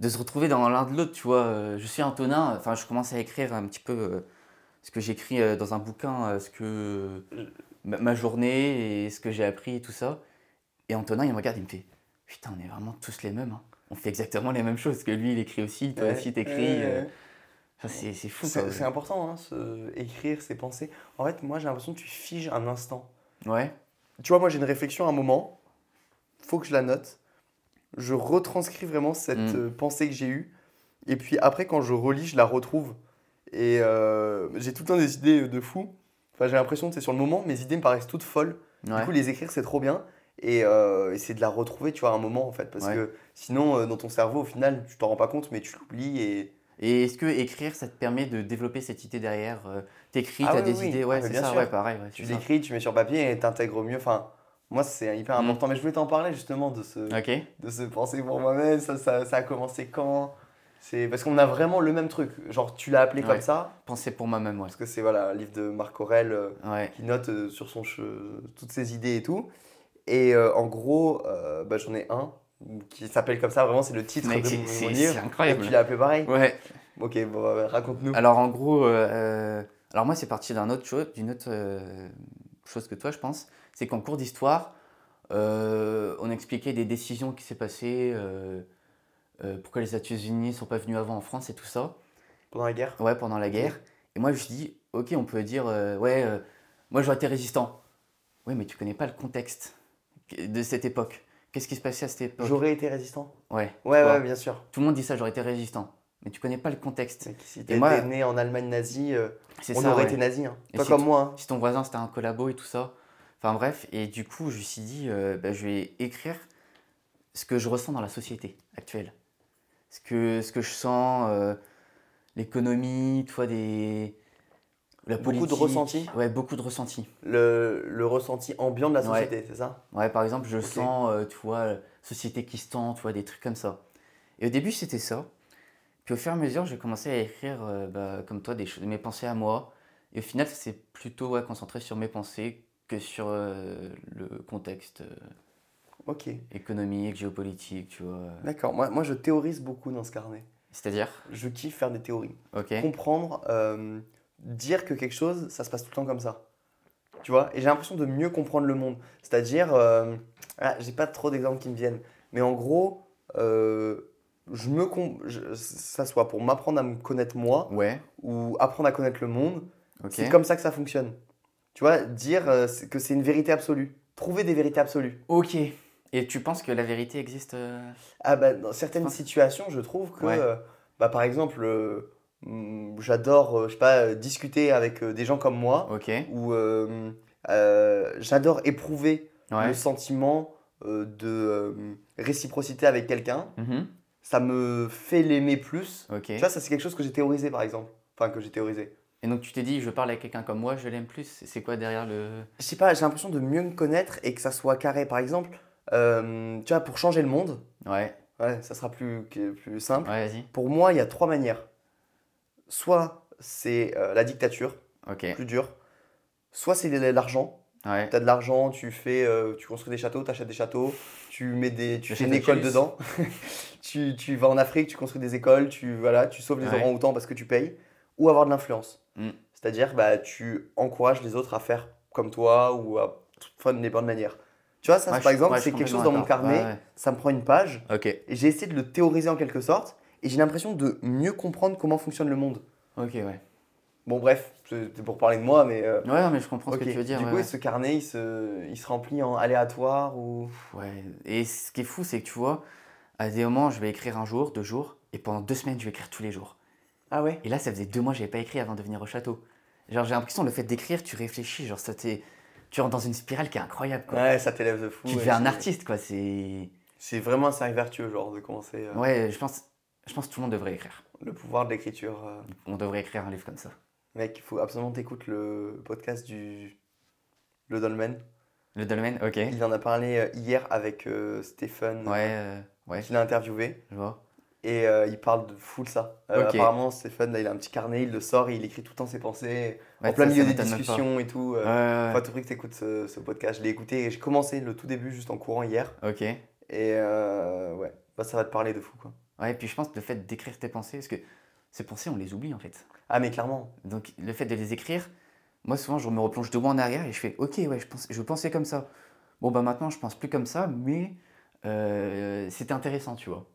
de se retrouver dans l'un de l'autre, tu vois. Je suis Antonin, enfin, je commence à écrire un petit peu ce que j'écris dans un bouquin, ce que ma, ma journée et ce que j'ai appris et tout ça. Et Antonin, il me regarde, il me fait Putain, on est vraiment tous les mêmes. hein. On fait exactement les mêmes choses. Parce que lui, il écrit aussi, toi ouais, aussi, t'écris. euh, enfin, c'est c'est fou, C'est important, hein, ce- écrire ses pensées. En fait, moi, j'ai l'impression que tu figes un instant. Ouais, Tu vois, moi, j'ai une réflexion à un moment. Faut que je la note. Je retranscris vraiment cette Mm. euh, pensée que j'ai eue. Et puis après, quand je relis, je la retrouve. Et euh, j'ai tout le temps des idées de fou. Enfin, j'ai l'impression, c'est sur le moment, mes idées me paraissent toutes folles. Ouais. Du coup, les écrire, c'est trop bien. Et euh, essayer de la retrouver, tu vois, à un moment, en fait. Parce Ouais. que sinon, euh, dans ton cerveau, au final, tu t'en rends pas compte, mais tu l'oublies. Et... Et est-ce que écrire, ça te permet de développer cette idée derrière euh, T'écris, Ah t'as oui, des oui, idées, Ah, ouais, mais c'est bien ça, sûr. ouais, pareil. Ouais, Tu l'écris, tu mets sur papier et t'intègres mieux. Enfin, moi, c'est hyper Mm. important. Mais je voulais t'en parler, justement, de ce, de se penser pour moi-même. Ça, ça, ça a commencé quand? C'est parce qu'on a vraiment le même truc. Genre, tu l'as appelé Ouais. comme ça. Penser pour moi-même, ouais. Parce que c'est voilà, un livre de Marc Aurel. euh, qui note euh, sur son che- toutes ses idées et tout. Et euh, en gros, euh, bah, j'en ai un qui s'appelle comme ça, vraiment, c'est le titre Mec, de mon, mon c'est livre. Et incroyable. tu l'as appelé pareil Ouais. Ok, bon, euh, raconte-nous. Alors en gros, euh, alors moi c'est parti d'un autre chose, d'une autre chose que toi je pense, c'est qu'en cours d'histoire, on expliquait des décisions qui s'est passées, pourquoi les États-Unis sont pas venus avant en France et tout ça, Pendant la guerre ouais pendant la guerre. Et moi je dis, ok on peut dire, ouais, moi j'aurais été résistant. Oui mais tu connais pas le contexte de cette époque. Qu'est-ce qui se passait à cette époque? J'aurais été résistant Ouais. Ouais, ouais, bien sûr. Tout le monde dit ça, j'aurais été résistant. Mais tu connais pas le contexte. Si t'étais moi- né en Allemagne nazie, euh, on ça, aurait ouais. été nazi. Hein. Si comme moi. hein. si ton voisin c'était un collabo et tout ça. Enfin bref, et du coup, je me suis dit, euh, bah, je vais écrire ce que je ressens dans la société actuelle. Ce que, ce que je sens, euh, l'économie, toi, des. La Beaucoup de ressentis? Ouais, beaucoup de ressentis. Le, le ressenti ambiant de la Ouais. société, c'est ça? Ouais, par exemple, je sens, euh, tu vois, société qui se tend, tu vois, des trucs comme ça. Et au début, c'était ça. Puis au fur et à mesure, j'ai commencé à écrire, euh, bah, comme toi, des choses, mes pensées à moi. Et au final, ça s'est plutôt ouais, concentré sur mes pensées que sur euh, le contexte euh, Ok, économique, géopolitique, tu vois. d'accord. Moi, moi, je théorise beaucoup dans ce carnet. C'est-à-dire, Je kiffe faire des théories. comprendre, dire que quelque chose, ça se passe tout le temps comme ça. Tu vois Et j'ai l'impression de mieux comprendre le monde. C'est-à-dire, euh, ah, j'ai pas trop d'exemples qui me viennent, mais en gros, euh, je me je- ça soit pour m'apprendre à me connaître moi ouais, ou apprendre à connaître le monde, c'est comme ça que ça fonctionne. Tu vois, dire euh, que c'est une vérité absolue. Trouver des vérités absolues. Ok. Et tu penses que la vérité existe euh, Ah bah, dans certaines situations, je trouve que, Ouais. euh, bah, par exemple, j'adore, euh, je sais pas, euh, discuter avec euh, des gens comme moi. Ok, euh, j'adore éprouver ouais. le sentiment de réciprocité avec quelqu'un. Mhm. Ça me fait l'aimer plus. Tu vois, ça c'est quelque chose que j'ai théorisé par exemple. Enfin, que j'ai théorisé. Et donc tu t'es dit, je parle avec quelqu'un comme moi, je l'aime plus. C'est quoi derrière le. Je sais pas, j'ai l'impression de mieux me connaître et que ça soit carré. Par exemple, euh, tu vois, pour changer le monde, Ouais, ouais, ça sera plus, plus simple. ouais, vas-y. Pour moi, il y a trois manières. Soit c'est euh, la dictature, plus dure. Soit c'est l'argent, ouais. Tu as de l'argent, tu fais, euh, tu construis des châteaux, tu achètes des châteaux, tu mets des, tu fais une école dedans. <laughs> tu, tu vas en Afrique, tu construis des écoles, tu voilà, tu sauves les Ouais. orang-outans parce que tu payes, ou avoir de l'influence. Mm. C'est-à-dire, bah, tu encourages les autres à faire comme toi ou à faire des bonnes manières. Tu vois, ça, Ouais, par je- exemple, c'est quelque chose dans mon carnet, ça me prend une page, et j'ai essayé de le théoriser en quelque sorte, et j'ai l'impression de mieux comprendre comment fonctionne le monde. ok, ouais. Bon, bref, c'était pour parler de moi, mais. euh, Ouais, mais je comprends ce que tu veux dire. Du ouais, coup, ouais. ce carnet, il se, il se remplit en aléatoire ou? Ouais, et ce qui est fou, c'est que tu vois, à des moments, je vais écrire un jour, deux jours, et pendant deux semaines, je vais écrire tous les jours. Ah ouais? Et là, ça faisait deux mois que j'avais pas écrit avant de venir au château. Genre, j'ai l'impression, le fait d'écrire, tu réfléchis, genre, ça t'est. Tu rentres dans une spirale qui est incroyable, quoi. Ouais, ça t'élève de fou. tu ouais, deviens un artiste, quoi. C'est. C'est vraiment un cercle vertueux, genre, de commencer. euh, Ouais, je pense, je pense que tout le monde devrait écrire. Le pouvoir de l'écriture. euh. On devrait écrire un livre comme ça. Mec, il faut absolument t'écoutes le podcast du. Le Dolmen. Le dolmen, ok. Il en a parlé euh, hier avec euh, Stéphane, Ouais, euh, ouais, qu'il a interviewé. je vois. Et euh, il parle de full ça. Euh, Ok. Apparemment, Stéphane, là, il a un petit carnet, il le sort et il écrit tout le temps ses pensées. Ouais, en plein ça, milieu des m'étonne même pas. discussions et tout. euh. Ouais, ouais, Faut prix que t'écoutes ce, ce podcast. Je l'ai écouté et j'ai commencé le tout début juste en courant hier. ouais. Ok. Et euh, ouais, bah, ça va te parler de fou quoi. Ouais, puis je pense que le fait d'écrire tes pensées, parce que ces pensées, on les oublie en fait. Ah, mais clairement. Donc le fait de les écrire, moi souvent je me replonge deux mois en arrière et je fais ok ouais je pense je pensais comme ça. Bon bah maintenant je pense plus comme ça mais euh, c'était intéressant tu vois.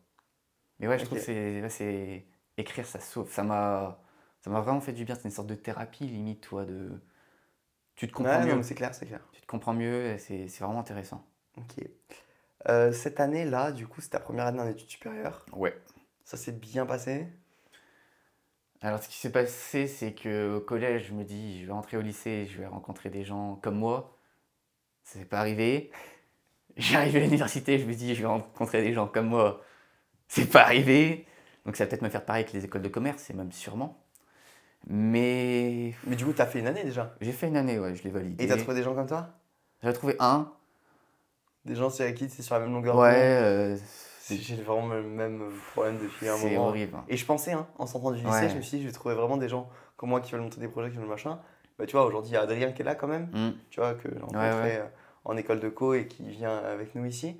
Mais ouais je trouve que c'est ouais, c'est écrire ça sauve ça m'a ça m'a vraiment fait du bien c'est une sorte de thérapie limite toi de tu te comprends Ouais, mieux c'est clair, c'est clair. tu te comprends mieux et c'est c'est vraiment intéressant. Ok. Euh, cette année-là, du coup, c'est ta première année en études supérieures. Ouais. Ça s'est bien passé? Alors, ce qui s'est passé, c'est que au collège, je me dis, je vais rentrer au lycée, je vais rencontrer des gens comme moi. Ça n'est pas arrivé. <laughs> J'arrive à l'université, je me dis, je vais rencontrer des gens comme moi. C'est pas arrivé. Donc, ça va peut-être me faire pareil que les écoles de commerce, et même sûrement. Mais Mais du coup, t'as fait une année déjà? j'ai fait une année, ouais, je l'ai validé. Et t'as trouvé des gens comme toi? J'en ai trouvé un. Des gens c'est avec qui c'est sur la même longueur Ouais, d'onde euh, C'est- J'ai vraiment le même problème depuis un c'est moment. horrible. hein. Et je pensais, hein, en sortant du lycée, Ouais. je me suis dit, je vais trouver vraiment des gens comme moi qui veulent monter des projets, qui veulent machin. Bah, tu vois, aujourd'hui, il y a Adrien qui est là quand même, Mm. tu vois, que j'ai rencontré ouais. euh, en école de co et qui vient avec nous ici.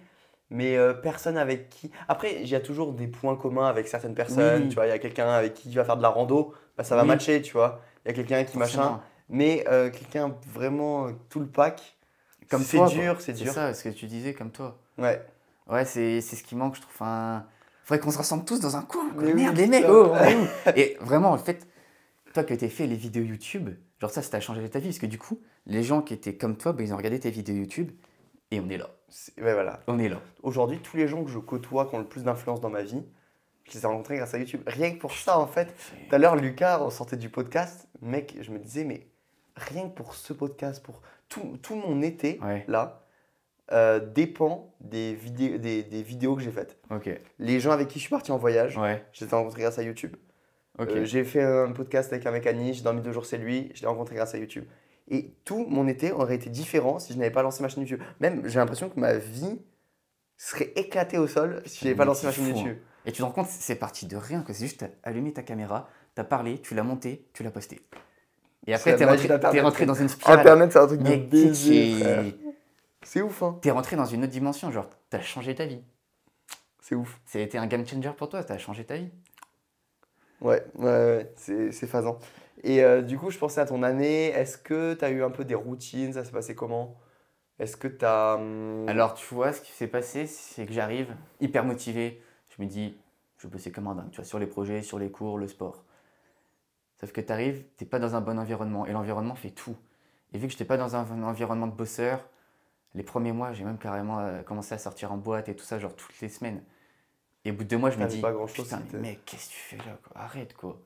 Mais euh, personne avec qui. Après, il y a toujours des points communs avec certaines personnes. Oui. Tu vois, il y a quelqu'un avec qui tu vas faire de la rando, bah, ça va Oui. matcher, tu vois. Il y a quelqu'un qui machin. Mais euh, quelqu'un vraiment euh, tout le pack, Comme c'est toi, dur, quoi. c'est C'est dur. ça, ce que tu disais, comme toi. Ouais. Ouais, c'est c'est ce qui manque, je trouve. Enfin, faudrait qu'on se rassemble tous dans un coin. quoi. Mais oui, Merde, les mecs, <laughs> oh, Et vraiment, en fait, toi que t'as fait les vidéos YouTube, genre ça, ça a changé ta vie. Parce que du coup, les gens qui étaient comme toi, bah, ils ont regardé tes vidéos YouTube et on est là. C'est- Ouais, voilà. On est là. Aujourd'hui, tous les gens que je côtoie qui ont le plus d'influence dans ma vie, je les ai rencontrés grâce à YouTube. Rien que pour ça, en fait. Tout à l'heure, Lucas, on sortait du podcast. Mec, je me disais, mais rien que pour ce podcast, pour tout, tout mon été, Ouais, là, euh, dépend des, vidéos des, des vidéos que j'ai faites. Les gens avec qui je suis parti en voyage, Ouais, je les ai rencontrés grâce à YouTube. Euh, j'ai fait un podcast avec un mécaniste, j'ai dormi deux jours, c'est lui, je l'ai rencontré grâce à YouTube. Et tout mon été aurait été différent si je n'avais pas lancé ma chaîne YouTube. Même, j'ai l'impression que ma vie serait éclatée au sol si je n'avais pas lancé ma chaîne fou, hein. YouTube. Et tu te rends compte, c'est parti de rien. que C'est juste, t'as allumé ta caméra, t'as parlé, tu l'as monté, tu l'as posté. Et après, t'es rentré, t'es rentré dans une spirale. Internet, c'est un truc de baiser. C'est ouf, hein. T'es rentré dans une autre dimension, genre, t'as changé ta vie. C'est ouf. Ça a été un game changer pour toi, t'as changé ta vie. Ouais, ouais, ouais, c'est c'est phasant. Et euh, du coup, je pensais à ton année. Est-ce que tu as eu un peu des routines? Ça s'est passé comment? Est-ce que tu as. Alors, tu vois, ce qui s'est passé, c'est que j'arrive hyper motivé. Je me dis, je vais bosser comme un dingue, tu vois, sur les projets, sur les cours, le sport. Sauf que tu arrives, t'es pas dans un bon environnement. Et l'environnement fait tout. Et vu que j'étais pas dans un environnement de bosseur, les premiers mois, j'ai même carrément euh, commencé à sortir en boîte et tout ça, genre toutes les semaines. Et au bout de deux mois, je me dis, pas putain, mais mec, qu'est-ce que tu fais là quoi? Arrête, quoi.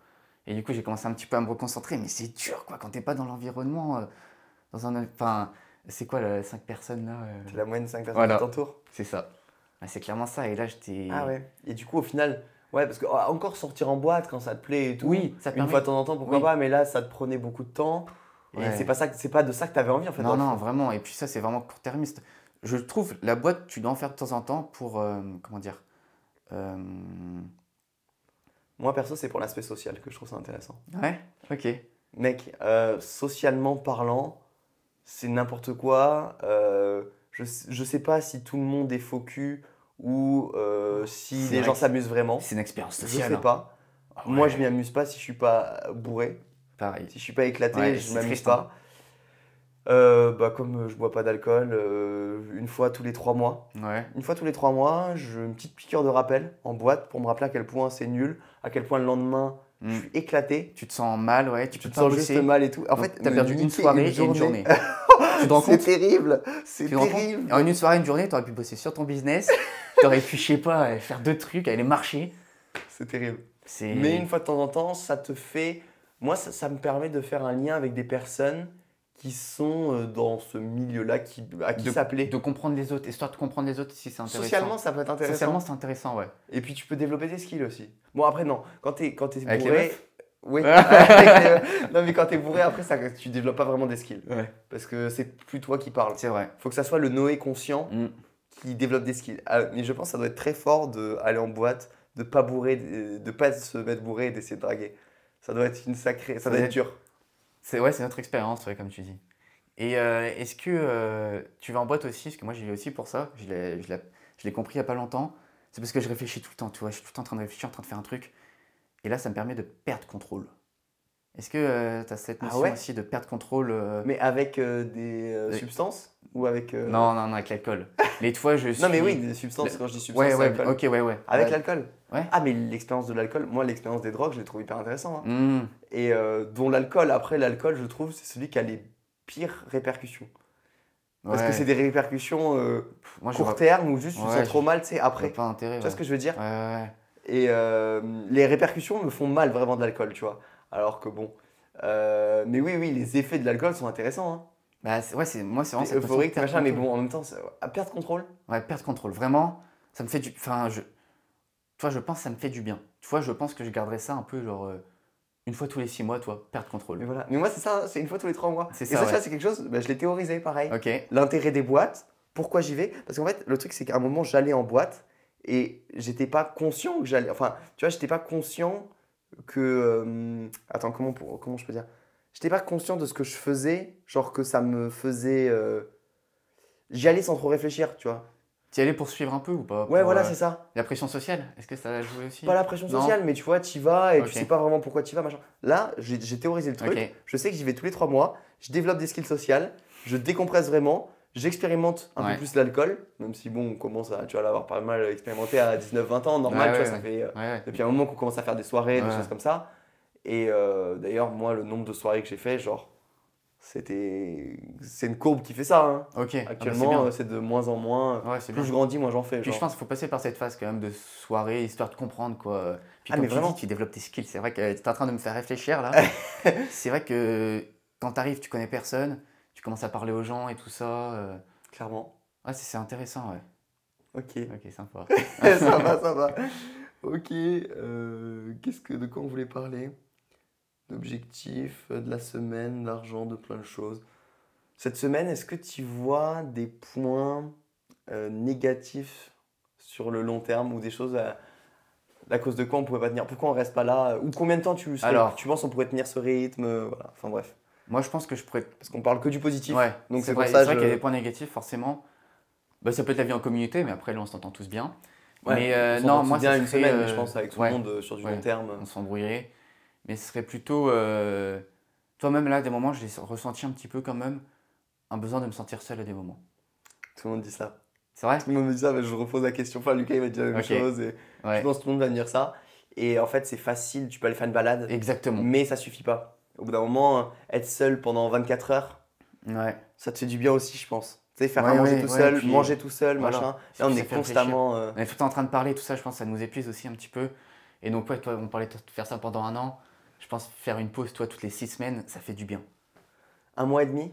Et du coup, j'ai commencé un petit peu à me reconcentrer, mais c'est dur, quoi, quand t'es pas dans l'environnement, euh, dans un... Enfin, c'est quoi, les cinq personnes, là euh, C'est la moyenne de 5 personnes Voilà. qui t'entourent C'est ça. C'est clairement ça. Et là, j'étais. Ah ouais. Et du coup, au final, ouais, parce que ah, encore sortir en boîte quand ça te plaît et tout. Oui, ça Une permet. fois de temps en temps, pourquoi Oui. pas, mais là, ça te prenait beaucoup de temps. Et Ouais. c'est pas, ça pas de ça que tu avais envie en fait. non, non, vraiment. Et puis ça, c'est vraiment court-termiste. Je trouve, la boîte, tu dois en faire de temps en temps pour. euh, comment dire Euh, Moi, perso, c'est pour l'aspect social que je trouve ça intéressant. Ouais, ok. Mec, euh, socialement parlant, c'est n'importe quoi. Je, je sais pas si tout le monde est cul ou euh, si les gens s'amusent vraiment. C'est une expérience Je sociale. sais hein. pas. Moi, je m'y amuse pas si je suis pas bourré. Pareil. Si je suis pas éclaté, Ouais, je m'amuse triste, pas. Euh, bah, comme je bois pas d'alcool, euh, une fois tous les trois mois. Ouais. Une fois tous les trois mois, je une petite piqûre de rappel en boîte pour me rappeler à quel point c'est nul, à quel point le lendemain je Mm. suis éclaté, Tu te sens mal, ouais. Tu te bosser. juste mal et tout. En Donc, fait, t'as perdu une niquer soirée et une journée. <laughs> C'est terrible, c'est terrible. En une soirée, une journée, t'aurais pu bosser sur ton business. <laughs> T'aurais pu, je sais pas, euh, faire deux trucs, aller marcher. C'est terrible. Mais une fois de temps en temps, ça te fait. Moi, ça, ça me permet de faire un lien avec des personnes qui sont euh, dans ce milieu-là, qui, à qui s'appeler. de comprendre les autres, histoire de comprendre les autres si c'est intéressant. Socialement, ça peut être intéressant. Socialement, c'est intéressant, ouais. Et puis tu peux développer tes skills aussi. Bon après non, quand t'es quand t'es Avec bourré, <laughs> oui. <laughs> non mais quand t'es bourré après ça, tu développes pas vraiment des skills Ouais. parce que c'est plus toi qui parles. C'est vrai. Faut que ça soit le Noé conscient Mm. qui développe des skills. Ah, mais je pense que ça doit être très fort de aller en boîte, de pas bourrer, de pas se mettre bourré et d'essayer de draguer. Ça doit être une sacrée, ça doit être dur. C'est ouais, notre expérience, comme tu dis. Et euh, est-ce que euh, tu vas en boîte aussi? Parce que moi, j'y vais aussi pour ça. Je l'ai, je l'ai, je l'ai compris il n'y a pas longtemps. C'est parce que je réfléchis tout le temps, tu vois. Je suis tout le temps en train de réfléchir, en train de faire un truc. Et là, ça me permet de perdre contrôle. Est-ce que tu as cette Ah notion ouais aussi de perdre contrôle euh, Mais avec euh, des euh, substances ou avec euh, Non, non, non, avec l'alcool. Les fois, je suis... <laughs> Non mais oui, des substances quand je dis substances, Ouais, ouais, alcool. ok, ouais, ouais. Avec Ouais. l'alcool. Ouais. Ah mais l'expérience de l'alcool, moi l'expérience des drogues, je l'ai trouve hyper intéressant. hein. Hmm. et euh, dont l'alcool, après l'alcool, je trouve, c'est celui qui a les pires répercussions. Parce que c'est des répercussions euh, Moi, court terme ou juste tu te sens trop mal, tu sais, après. pas intérêt. Tu vois ce que je veux dire Ouais, ouais, ouais. Et euh, les répercussions me font mal vraiment de l'alcool, tu vois. Alors que bon. euh, mais oui, oui, les effets de l'alcool sont intéressants. Hein. Bah, ouais, c'est, moi, c'est vraiment euphorique, machin, mais bon, en même temps, à perte contrôle. Ouais, perte contrôle. Vraiment, ça me fait du. Enfin, je. Tu vois, je pense que ça me fait du bien. Tu vois, je pense que je garderai ça un peu, genre, euh, une fois tous les six mois, toi, perte contrôle. Mais voilà. Mais moi, c'est ça, c'est une fois tous les trois mois. C'est Et ça, ça, ouais. ça, c'est quelque chose, bah, je l'ai théorisé pareil. Ok. L'intérêt des boîtes, pourquoi j'y vais? Parce qu'en fait, le truc, c'est qu'à un moment, j'allais en boîte et j'étais pas conscient que j'allais. Enfin, tu vois, j'étais pas conscient que. euh, Attends, comment, pour- comment je peux dire? J'étais pas conscient de ce que je faisais, genre que ça me faisait. euh, J'y allais sans trop réfléchir, tu vois. Tu y allais pour suivre un peu ou pas? Ouais, pour, voilà, euh, c'est ça. La pression sociale, est-ce que ça a joué aussi? Pas la pression Non? sociale, mais tu vois, tu vas et tu sais pas vraiment pourquoi tu vas, machin. Là, j'ai théorisé le truc. Je sais que j'y vais tous les trois mois. Je développe des skills sociales. Je décompresse vraiment. J'expérimente un Ouais. peu plus l'alcool. Même si, bon, on commence à tu vas l'avoir pas mal expérimenté à 19-20 ans. Normal, Ouais, tu vois, ça fait euh, depuis un moment qu'on commence à faire des soirées, des choses comme ça. Et euh, d'ailleurs, moi, le nombre de soirées que j'ai fait, genre, c'était. C'est une courbe qui fait ça. hein. Ah bah, c'est Actuellement, euh, c'est de moins en moins. Ouais, Plus bien. je grandis, moins j'en fais. Puis je pense qu'il faut passer par cette phase quand même de soirée, histoire de comprendre quoi. Puis Ah, comme mais tu vraiment. dis, tu développes tes skills. C'est vrai que tu es en train de me faire réfléchir là. <laughs> c'est vrai que quand tu arrives, tu connais personne, commences à parler aux gens et tout ça. euh, Clairement. Ouais, c'est c'est intéressant, ouais. Ok. Ok, sympa. <laughs> ça va, ça va. Ok, euh, qu'est-ce que, de quoi on voulait parler? D'objectifs, euh, de la semaine, d'argent, de plein de choses. Cette semaine, est-ce que tu vois des points euh, négatifs sur le long terme ou des choses à, à cause de quoi on pourrait pas tenir? Pourquoi on reste pas là? Ou combien de temps tu, Alors. tu penses on pourrait tenir ce rythme? Voilà. Enfin bref, Moi, je pense que je pourrais. parce qu'on parle que du positif. Ouais, donc c'est vrai, je- qu'il y a des points négatifs, forcément. Bah, ça peut être la vie en communauté, mais après, là, on s'entend tous bien. Ouais, mais euh, on non, moi, bien ça une serait, semaine, mais euh, je pense avec tout ouais, le monde euh, sur du long terme. on s'embrouillerait. Mais ce serait plutôt. euh, Toi-même, là, à des moments, j'ai ressenti un petit peu quand même un besoin de me sentir seul à des moments. Tout le monde dit ça. C'est vrai? Tout le monde me dit ça, mais je repose la question. Enfin, Lucas, il m'a dit la même chose. Et Je pense que tout le monde va me dire ça. Et en fait, c'est facile, tu peux aller faire une balade, exactement. mais ça suffit pas. Au bout d'un moment, être seul pendant 24 heures, Ouais. ça te fait du bien aussi, je pense. Tu sais, faire Ouais, à manger ouais, tout seul, puis- manger tout seul, machin. Là, on est constamment. euh, On est tout le temps en train de parler, tout ça, je pense que ça nous épuise aussi un petit peu. Et donc, ouais, toi, on parlait de faire ça pendant un an. Je pense faire une pause, toi, toutes les six semaines, ça fait du bien. un mois et demi?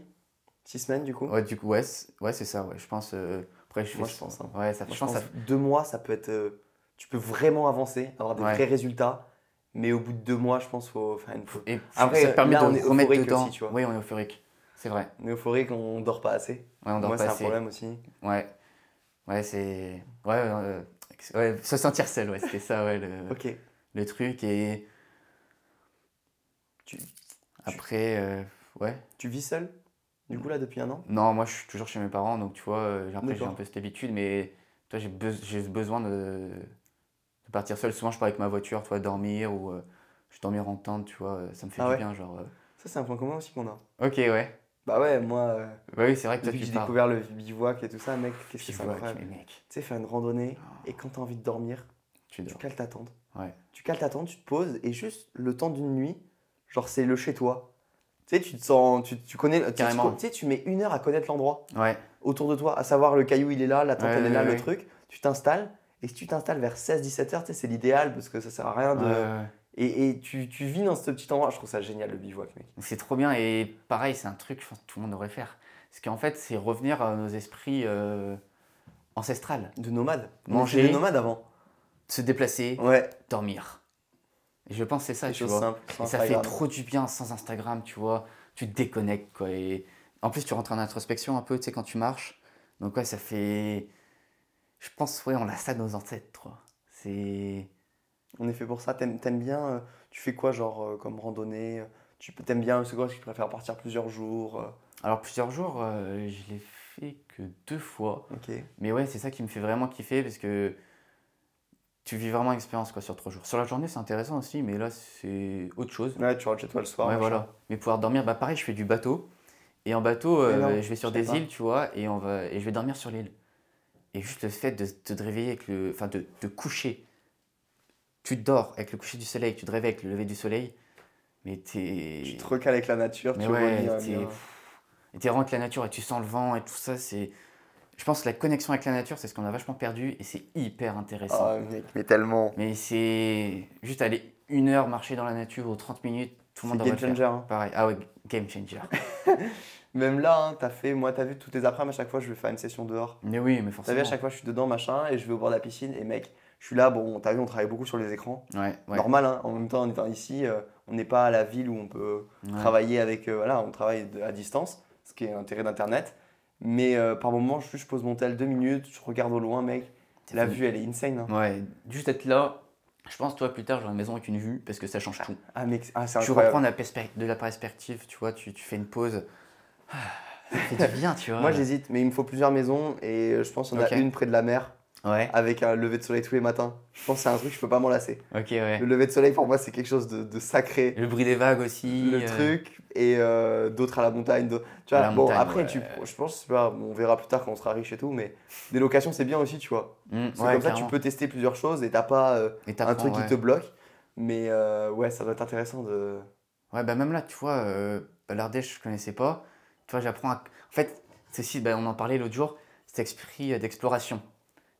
Six semaines, du coup? Ouais, du coup, ouais, c'est ça, ouais. Je pense. euh, Après, je fais Moi, je pense, hein. Ouais, ça, Moi, je pense, ça. deux mois, ça peut être. euh, tu peux vraiment avancer, avoir des vrais résultats. Mais au bout de deux mois, je pense qu'il faut. Et Après, ça te permet là, de on est remettre dedans. aussi, tu vois. Oui, on est euphorique. C'est vrai. On est euphorique, on dort pas assez. Ouais, on dort Moi, pas c'est un problème aussi. Ouais. Ouais, c'est. Ouais, euh, ouais, se sentir seul, ouais, c'était ça, ouais, le, Ok. le truc. Et Tu, après, euh, ouais. tu vis seul, du coup, là, depuis un an? Non, moi, je suis toujours chez mes parents, donc tu vois, euh, après, j'ai un peu cette habitude, mais toi, j'ai besoin j'ai besoin de partir seul. Souvent, je pars avec ma voiture, tu vois, dormir ou euh, je dormir en tente, tu vois, ça me fait Ah du ouais bien, genre. euh. Ça, c'est un point commun aussi qu'on a. Ok, ouais. Bah ouais, moi, euh, Bah oui, c'est vrai que toi, tu j'ai découvert le bivouac et tout ça, mec, qu'est-ce que c'est incroyable. Tu sais, faire une randonnée, et quand t'as envie de dormir, tu tu cales ta tente. Ouais. Tu cales ta tente, tu te poses, et juste le temps d'une nuit, genre c'est le chez toi. Tu sais, tu te sens, tu, tu connais, Carrément. tu sais, tu mets une heure à connaître l'endroit Ouais, autour de toi, à savoir le caillou il est là, la tente Ouais, elle est là, le truc. Tu t'installes, et si tu t'installes vers 16-17 heures, c'est l'idéal parce que ça sert à rien de. Et, et tu, tu vis dans ce petit endroit, je trouve ça génial le bivouac, mec. C'est trop bien et pareil, c'est un truc, je pense que tout le monde devrait faire. Parce qu'en fait, c'est revenir à nos esprits euh, ancestrales. De nomade. Manger. Des nomades avant. Se déplacer, Ouais, dormir. Et je pense que c'est ça, tu vois. simples. sans Et ça fait Instagram. trop du bien sans Instagram, tu vois. Tu te déconnectes, quoi. Et en plus, tu rentres en introspection un peu, tu sais, quand tu marches. Donc, ouais, ça fait. Je pense, ouais, on a ça de nos ancêtres. C'est. On est fait pour ça. T'aimes t'aimes bien, euh, tu fais quoi, genre, euh, comme randonnée euh, Tu peux- t'aimes bien, c'est quoi, tu préfères partir plusieurs jours euh, Alors, plusieurs jours, euh, je l'ai fait que deux fois. Ok. Mais ouais, c'est ça qui me fait vraiment kiffer parce que tu vis vraiment l'expérience quoi sur trois jours. Sur la journée, c'est intéressant aussi, mais là, c'est autre chose. Ouais, tu rentres chez toi le soir. ouais, machin. voilà. Mais pouvoir dormir, bah pareil, je fais du bateau. Et en bateau, euh, je vais sur je sais des pas. îles, tu vois, et, on va, et je vais dormir sur l'île. Et juste le fait de te réveiller avec le. Enfin, de te coucher. Tu dors avec le coucher du soleil, tu te réveilles avec le lever du soleil. Mais t'es. Tu te recales avec la nature, Mais tu ouais, bien. et t'es la nature et tu sens le vent et tout ça, c'est. Je pense que la connexion avec la nature, c'est ce qu'on a vachement perdu et c'est hyper intéressant. Ah, mec, mais tellement. Mais c'est juste aller une heure marcher dans la nature ou 30 minutes, tout le monde le faire. changer. hein. Pareil. Ah ouais, game changer. <laughs> Même là, hein, t'as fait, moi, t'as vu tous tes après-midi, à chaque fois, je vais faire une session dehors. mais oui, mais T'as forcément. vu, à chaque fois, je suis dedans, machin, et je vais au bord de la piscine, et mec, je suis là, bon, t'as vu, on travaille beaucoup sur les écrans. Ouais, ouais. Normal, hein, en même temps, en étant ici, euh, on n'est pas à la ville où on peut ouais. travailler avec, euh, voilà, on travaille à distance, ce qui est l'intérêt d'Internet. Mais euh, par moment, je, je pose mon tel deux minutes, je regarde au loin, mec. La vue, elle est insane. hein. Ouais, juste être là. Je pense, toi, plus tard, j'aurai une maison avec une vue parce que ça change tout. Ah, mec, ah, c'est Tu incroyable. reprends de la, perspe- de la perspective, tu vois, tu, tu fais une pause. Ça du bien, tu vois. Moi, j'hésite, mais il me faut plusieurs maisons, et je pense qu'il y en Ok. a une près de la mer, Ouais, avec un lever de soleil tous les matins. Je pense que c'est un truc, je peux pas m'en lasser. ouais. Le lever de soleil, pour moi, c'est quelque chose de, de sacré. Le bruit des vagues aussi. le euh, truc et euh, d'autres à la montagne. Tu vois, bon, montagne, après, ouais. tu, je pense, pas, on verra plus tard quand on sera riche et tout, mais des locations, c'est bien aussi, tu vois. mm, C'est ouais, comme ça, clairement. tu peux tester plusieurs choses et t'as pas euh, Et un truc qui te bloque. Mais ouais, ça doit être intéressant de. Ouais, bah même là, tu vois, l'Ardèche, je connaissais pas. Tu vois, j'apprends à... En fait, ceci, bah, on en parlait l'autre jour, cet esprit euh, d'exploration.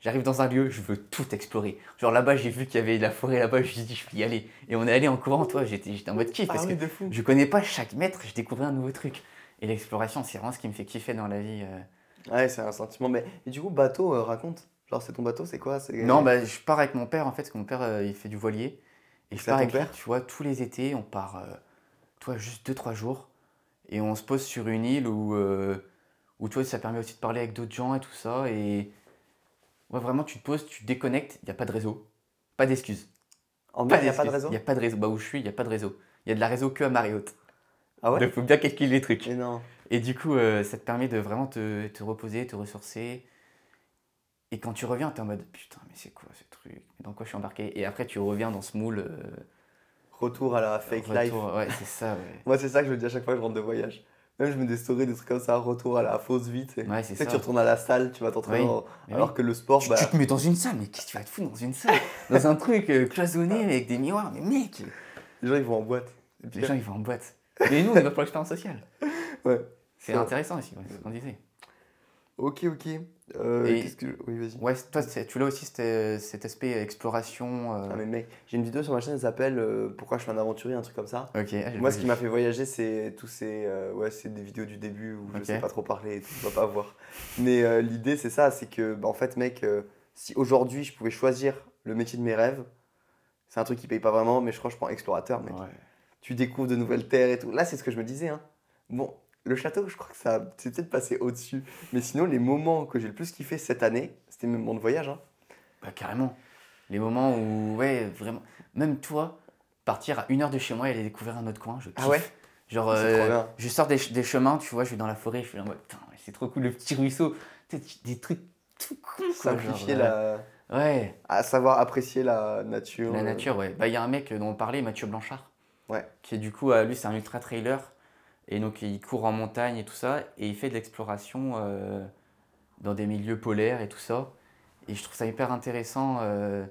J'arrive dans un lieu, je veux tout explorer. Genre là-bas, j'ai vu qu'il y avait de la forêt là-bas, je me suis dit, je vais y aller. Et on est allé en courant, toi, j'étais j'étais en mode kiff parce ah oui, que de fou. je connais pas chaque mètre, je découvrais un nouveau truc. Et l'exploration, c'est vraiment ce qui me fait kiffer dans la vie. euh. Ouais, c'est un sentiment. Mais et du coup, bateau, euh, raconte. Genre, c'est ton bateau, c'est quoi? Non, bah, je pars avec mon père en fait, parce que mon père euh, il fait du voilier. Et je C'est pars à ton avec lui, père? tu vois, tous les étés, on part, euh, tu vois, juste 2-3 jours. Et on se pose sur une île où, euh, où tu vois, ça permet aussi de parler avec d'autres gens et tout ça. Et ouais, vraiment, tu te poses, tu te déconnectes, il n'y a pas de réseau, pas d'excuses. En mer, il n'y a pas de réseau Il n'y a pas de réseau. Bah, où je suis, il n'y a pas de réseau. Il y a de la réseau que à Marriott. Ah ouais Donc, faut bien calculer les trucs. Non. Et du coup, euh, ça te permet de vraiment te, te reposer, te ressourcer. Et quand tu reviens, tu es en mode putain, mais c'est quoi ce truc? Dans quoi je suis embarqué? Et après, tu reviens dans ce moule. euh, Retour à la fake life. Ouais, c'est ça, ouais. <laughs> Moi, c'est ça que je me dis à chaque fois que je rentre de voyage. Même je mets des stories, des trucs comme ça, retour à la fausse vie. Tu sais, Ouais, Tu sais, ça. tu retournes à la salle, tu vas t'entraîner. Oui, Alors oui. que le sport, Tu, bah. tu te mets dans une salle, mais qu'est-ce que tu vas te foutre dans une salle <laughs> Dans un truc euh, cloisonné avec des miroirs, mais mec Les gens, ils vont en boîte. Les gens, ils vont en boîte. Mais nous, on est là pour l'expérience sociale. <laughs> Ouais. C'est intéressant aussi, ouais, c'est ce qu'on disait. Ok, ok. Euh, Et- Qu'est-ce que. Oui, vas-y. Ouais, toi, tu l'as aussi cet, euh, aspect exploration. euh, Ah, mais mec, j'ai une vidéo sur ma chaîne, elle s'appelle euh, Pourquoi je suis un aventurier, un truc comme ça. Ok. Moi, ce qui m'a fait voyager, c'est tous ces. euh, ouais, c'est des vidéos du début où je Ok. sais pas trop parler et tout, on va pas voir. Mais euh, l'idée, c'est ça c'est que, bah, en fait, mec, euh, si aujourd'hui je pouvais choisir le métier de mes rêves, c'est un truc qui paye pas vraiment, mais je crois que je prends explorateur, mec. Ouais. Tu découvres de nouvelles terres et tout. Là, c'est ce que je me disais, hein. Bon, le château, je crois que ça c'est peut-être passé au-dessus. Mais sinon, les moments que j'ai le plus kiffé cette année, c'était mes moments de voyage, hein. Bah, carrément. Les moments où, ouais, vraiment. Même toi, partir à une heure de chez moi et aller découvrir un autre coin, je kiffe. Ah ouais? Genre, euh, je sors des, ch- des chemins, tu vois, je suis dans la forêt, je suis là en mode, putain, c'est trop cool, le petit ruisseau. Des trucs tout cool. Simplifier genre, la. Ouais, À savoir apprécier la nature. la euh, nature, ouais. Bah, il y a un mec dont on parlait, Mathieu Blanchard. Ouais. Qui est du coup, euh, lui, c'est un ultra trailer. Et donc, il court en montagne et tout ça. Et il fait de l'exploration euh, dans des milieux polaires et tout ça. Et je trouve ça hyper intéressant. euh,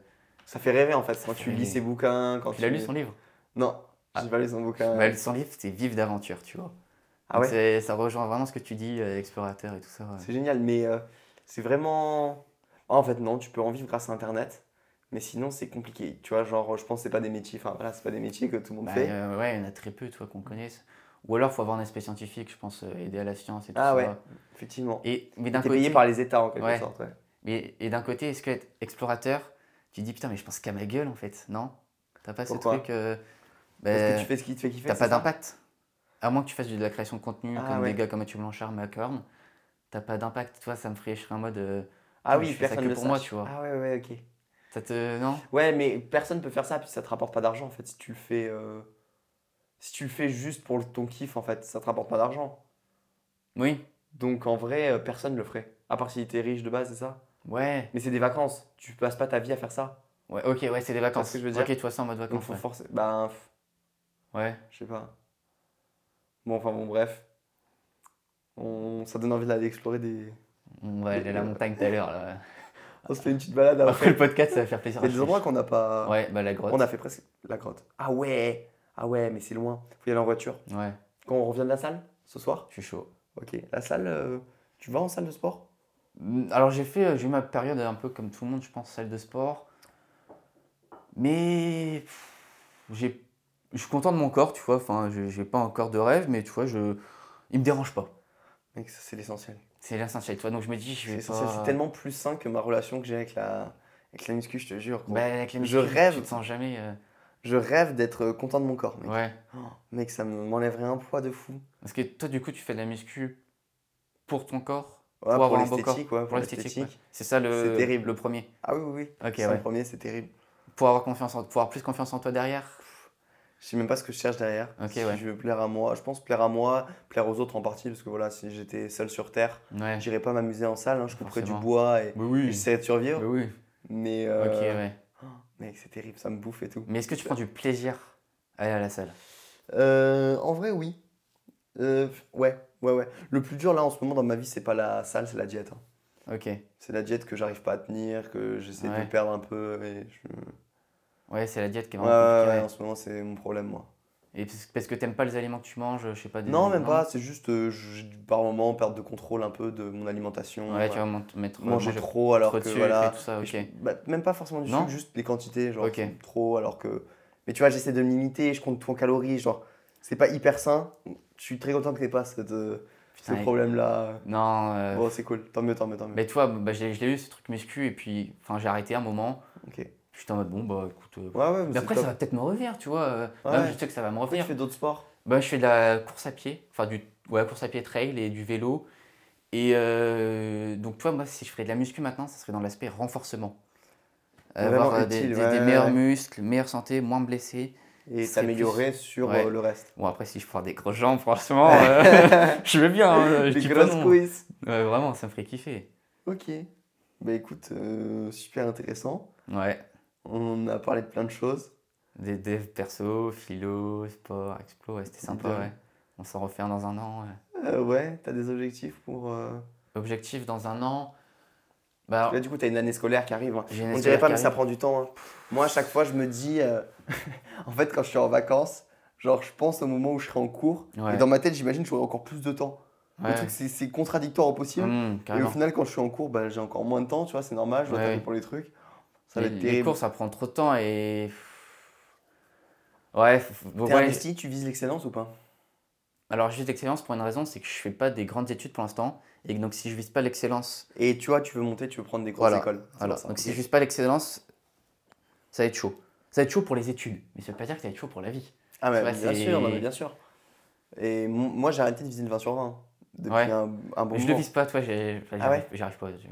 Ça fait rêver en fait quand fait tu lis rêver. ses bouquins. Quand Tu l'as tu lu son livre? Non, Ah. j'ai pas lu son bouquin. Bah, Son livre, c'est Vive d'aventure, tu vois. ah Donc ouais? c'est- Ça rejoint vraiment ce que tu dis, euh, explorateur et tout ça. ouais. C'est génial, mais euh, c'est vraiment. Ah, en fait, non, tu peux en vivre grâce à Internet, mais sinon c'est compliqué. Tu vois, genre, je pense que c'est pas des métiers. Enfin voilà, c'est pas des métiers que tout le monde Bah, fait. euh, ouais, il y en a très peu, toi, qu'on connaisse. Ou alors, il faut avoir un aspect scientifique, je pense, euh, aider à la science et tout Ah ça. ouais. Effectivement. Et, mais d'un T'es côté, payé par les États en quelque Ouais. sorte. Ouais. mais, et d'un côté, est-ce que être explorateur, tu te dis, putain, mais je pense qu'à ma gueule, en fait, non? T'as pas Pourquoi? ce truc. euh, Parce bah, que tu fais ce qui te fait kiffer. T'as pas d'impact. À moins que tu fasses de la création de contenu, Ah comme ouais. des gars comme Mathieu Blanchard, Macorn, t'as pas d'impact. Tu vois, ça me ferait, je serais en mode. euh, Ah oui, je fais ça que pour moi, tu vois. Ah ouais, ouais, ok. ça te. Non? Ouais, mais personne peut faire ça, puis ça te rapporte pas d'argent en fait. Si tu le fais, euh, si tu le fais juste pour ton kiff, en fait, ça te rapporte pas d'argent. Oui. Donc en vrai, euh, personne le ferait. À part si t'es riche de base, c'est ça? Ouais. Mais c'est des vacances. Tu passes pas ta vie à faire ça. Ouais, ok, ouais, c'est des vacances. ce que je veux dire? Ok, tu vois ça en mode Donc vacances. faut ouais. forcer. Ben, Ouais. je sais pas. Bon, enfin bon, bref. On... Ça donne envie d'aller explorer des. On va aller à la montagne tout à l'heure. là. <laughs> On se fait une petite balade Après après. le podcast, ça va faire plaisir. Il y a des endroits qu'on n'a pas. Ouais, bah la grotte. On a fait presque la grotte. Ah ouais Ah ouais, mais c'est loin. Faut y aller en voiture. Ouais, Quand on revient de la salle, ce soir je suis chaud. Ok. La salle, euh, tu vas en salle de sport? Alors j'ai fait, euh, j'ai eu ma période un peu comme tout le monde, je pense, salle de sport. Mais j'ai, je suis content de mon corps, tu vois. Enfin, je- j'ai pas un corps de rêve, mais tu vois, je, il me dérange pas. Mec, ça c'est l'essentiel. C'est l'essentiel, tu vois. Donc je me dis, je C'est vais pas. c'est tellement plus sain que ma relation que j'ai avec la, avec la muscu, je te jure. Bah, avec Je rêve. Tu te sens jamais. euh, Je rêve d'être content de mon corps, mec. Ouais. Oh, mec, ça me- m'enlèverait un poids de fou. Parce que toi, du coup, tu fais de la muscu pour ton corps, Ouais, pour corps, l'esthétique, ouais, pour l'esthétique. ouais. C'est ça le, C'est terrible. le premier. Ah oui, oui, oui. Le premier, c'est terrible. Pour avoir confiance en, pour avoir plus confiance en toi derrière? Je sais même pas ce que je cherche derrière. Ok, si je veux plaire à moi, je pense plaire à moi, plaire aux autres en partie, parce que voilà, si j'étais seul sur Terre, j'irais pas m'amuser en salle, hein, je couperais du bois et, Oui, et j'essaierais de survivre. Oui, oui. Mais, Ok, euh, ouais. Mec, c'est terrible, ça me bouffe et tout. Mais est-ce que tu prends du plaisir à aller à la salle? Euh, en vrai, oui. Euh, ouais, ouais, ouais. Le plus dur là en ce moment dans ma vie, c'est pas la salle, c'est la diète. hein. Ok. C'est la diète que j'arrive pas à tenir, que j'essaie Ouais. de perdre un peu. Et je... Ouais, c'est la diète qui est vraiment ouais, ouais, ouais. en ce moment, c'est mon problème, moi. Et parce que t'aimes pas les aliments que tu manges, je sais pas. Des... Non, même pas, c'est juste euh, du- par moment perte de contrôle un peu de mon alimentation. Ouais, tu vas mettre. Manger manger trop alors trop que sucre voilà. et tout ça, je- bah, même pas forcément du Non sucre, juste les quantités, genre trop alors que. Mais tu vois, j'essaie de me limiter, je compte tout en calories, genre c'est pas hyper sain. Je suis très content que t'aies pas cette, euh, ce Putain, problème-là. Non, euh, Bon, c'est cool, tant mieux, tant mieux, tant mieux. mais tu vois, bah, je l'ai je l'ai eu ce truc muscu et puis enfin, j'ai arrêté un moment. Ok. J'étais en mode bon, bah écoute. euh, Ouais, ouais, mais après, top. ça va peut-être me revenir, tu vois. euh, Ouais. Là, je sais que ça va me Après, tu revenir. fais d'autres sports? Bah, je fais de la course à pied, enfin du ouais, course à pied trail et du vélo. Et euh, donc, tu vois, moi, si je ferais de la muscu maintenant, ça serait dans l'aspect renforcement. Avoir des, utile, des- des meilleurs muscles, meilleure santé, moins blessé. et serait t'améliorer sur Ouais. le reste. Bon, après, si je prends des grosses jambes, franchement, euh, <laughs> je veux bien. hein, je pas grosses quiz. Ouais, vraiment, ça me ferait kiffer. Ok. Bah écoute, euh, super intéressant. Ouais. On a parlé de plein de choses. Des devs perso, philo, sport, explo, ouais, c'était sympa, ouais. On s'en refait un dans un an. ouais. Euh, ouais, t'as des objectifs pour. euh, Objectif dans un an. Bah, Là, du coup, t'as une année scolaire qui arrive. hein. On dirait pas, mais ça prend du temps. hein. Moi, à chaque fois, je me dis. euh, <laughs> en fait, quand je suis en vacances, genre, je pense au moment où je serai en cours. Ouais. Et dans ma tête, j'imagine que j'aurai encore plus de temps. Le Ouais. truc, c'est contradictoire au possible. Mmh, et au final, quand je suis en cours, bah, j'ai encore moins de temps, tu vois, c'est normal, je dois taper pour les trucs. Ça va les, être les ça prend trop de temps et. Ouais, T'es ouais. investi, tu vises l'excellence ou pas? Alors, juste l'excellence pour une raison, c'est que je fais pas des grandes études pour l'instant. Et donc, si je vise pas l'excellence. Et tu vois, tu veux monter, tu veux prendre des grosses Voilà, écoles. Donc, si je vise pas l'excellence, ça va être chaud. Ça va être chaud pour les études. Mais ça veut pas dire que ça va être chaud pour la vie. Ah, bien sûr, non, mais bien sûr. Et moi, j'ai arrêté de viser le 20 sur 20 depuis Ouais. un, un bon je le moment. vise pas, toi, j'y Ah ouais arrive- j'y arrive pas. je-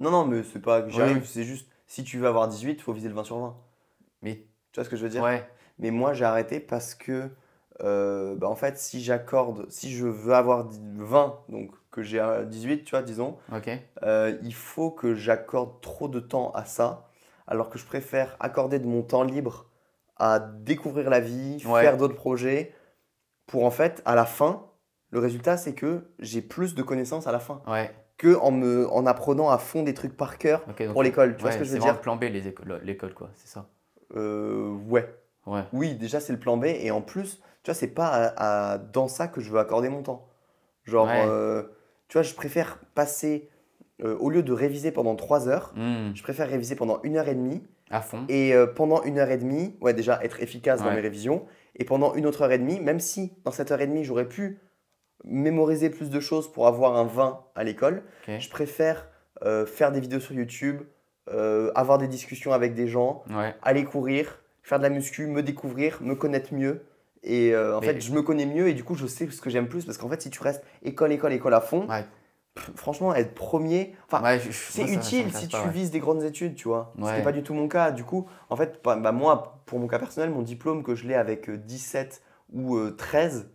Non, non, mais c'est pas que j'y arrive, Oui. c'est juste si tu veux avoir 18, il faut viser le 20 sur 20. Mais Tu vois ce que je veux dire? Ouais, Mais moi, j'ai arrêté parce que, euh, bah, en fait, si j'accorde, si je veux avoir 20, donc que j'ai euh, 18, tu vois, disons, ok. euh, il faut que j'accorde trop de temps à ça, alors que je préfère accorder de mon temps libre à découvrir la vie, Ouais. faire d'autres projets, pour en fait, à la fin, le résultat, c'est que j'ai plus de connaissances à la fin, Ouais. Que en, me, en apprenant à fond des trucs par cœur pour l'école, tu vois ce que je c'est veux dire le plan B, les écoles, l'école, quoi, c'est ça. Euh, Ouais. Ouais. Oui, déjà, c'est le plan B. Et en plus, tu vois, c'est pas à- à- dans ça que je veux accorder mon temps. Genre, Ouais. euh, tu vois, je préfère passer, euh, au lieu de réviser pendant 3 heures, Hmm, je préfère réviser pendant une heure et demie. à fond. Et pendant une heure et demie, ouais, déjà être efficace dans mes révisions. Et pendant une autre heure et demie, même si dans cette heure et demie, j'aurais pu mémoriser plus de choses pour avoir un 20 à l'école, je préfère euh, faire des vidéos sur YouTube, euh, avoir des discussions avec des gens, Ouais. aller courir, faire de la muscu, me découvrir, me connaître mieux. Et euh, en Mais- fait, je me connais mieux et du coup, je sais ce que j'aime plus parce qu'en fait, si tu restes école, école, école à fond, Ouais. pff, franchement, être premier, enfin, Ouais, c'est utile si pas, tu vises des grandes études, tu vois. N'est pas du tout mon cas. Du coup, en fait, bah, bah, moi, pour mon cas personnel, mon diplôme que je l'ai avec euh, 17 ou euh, 13,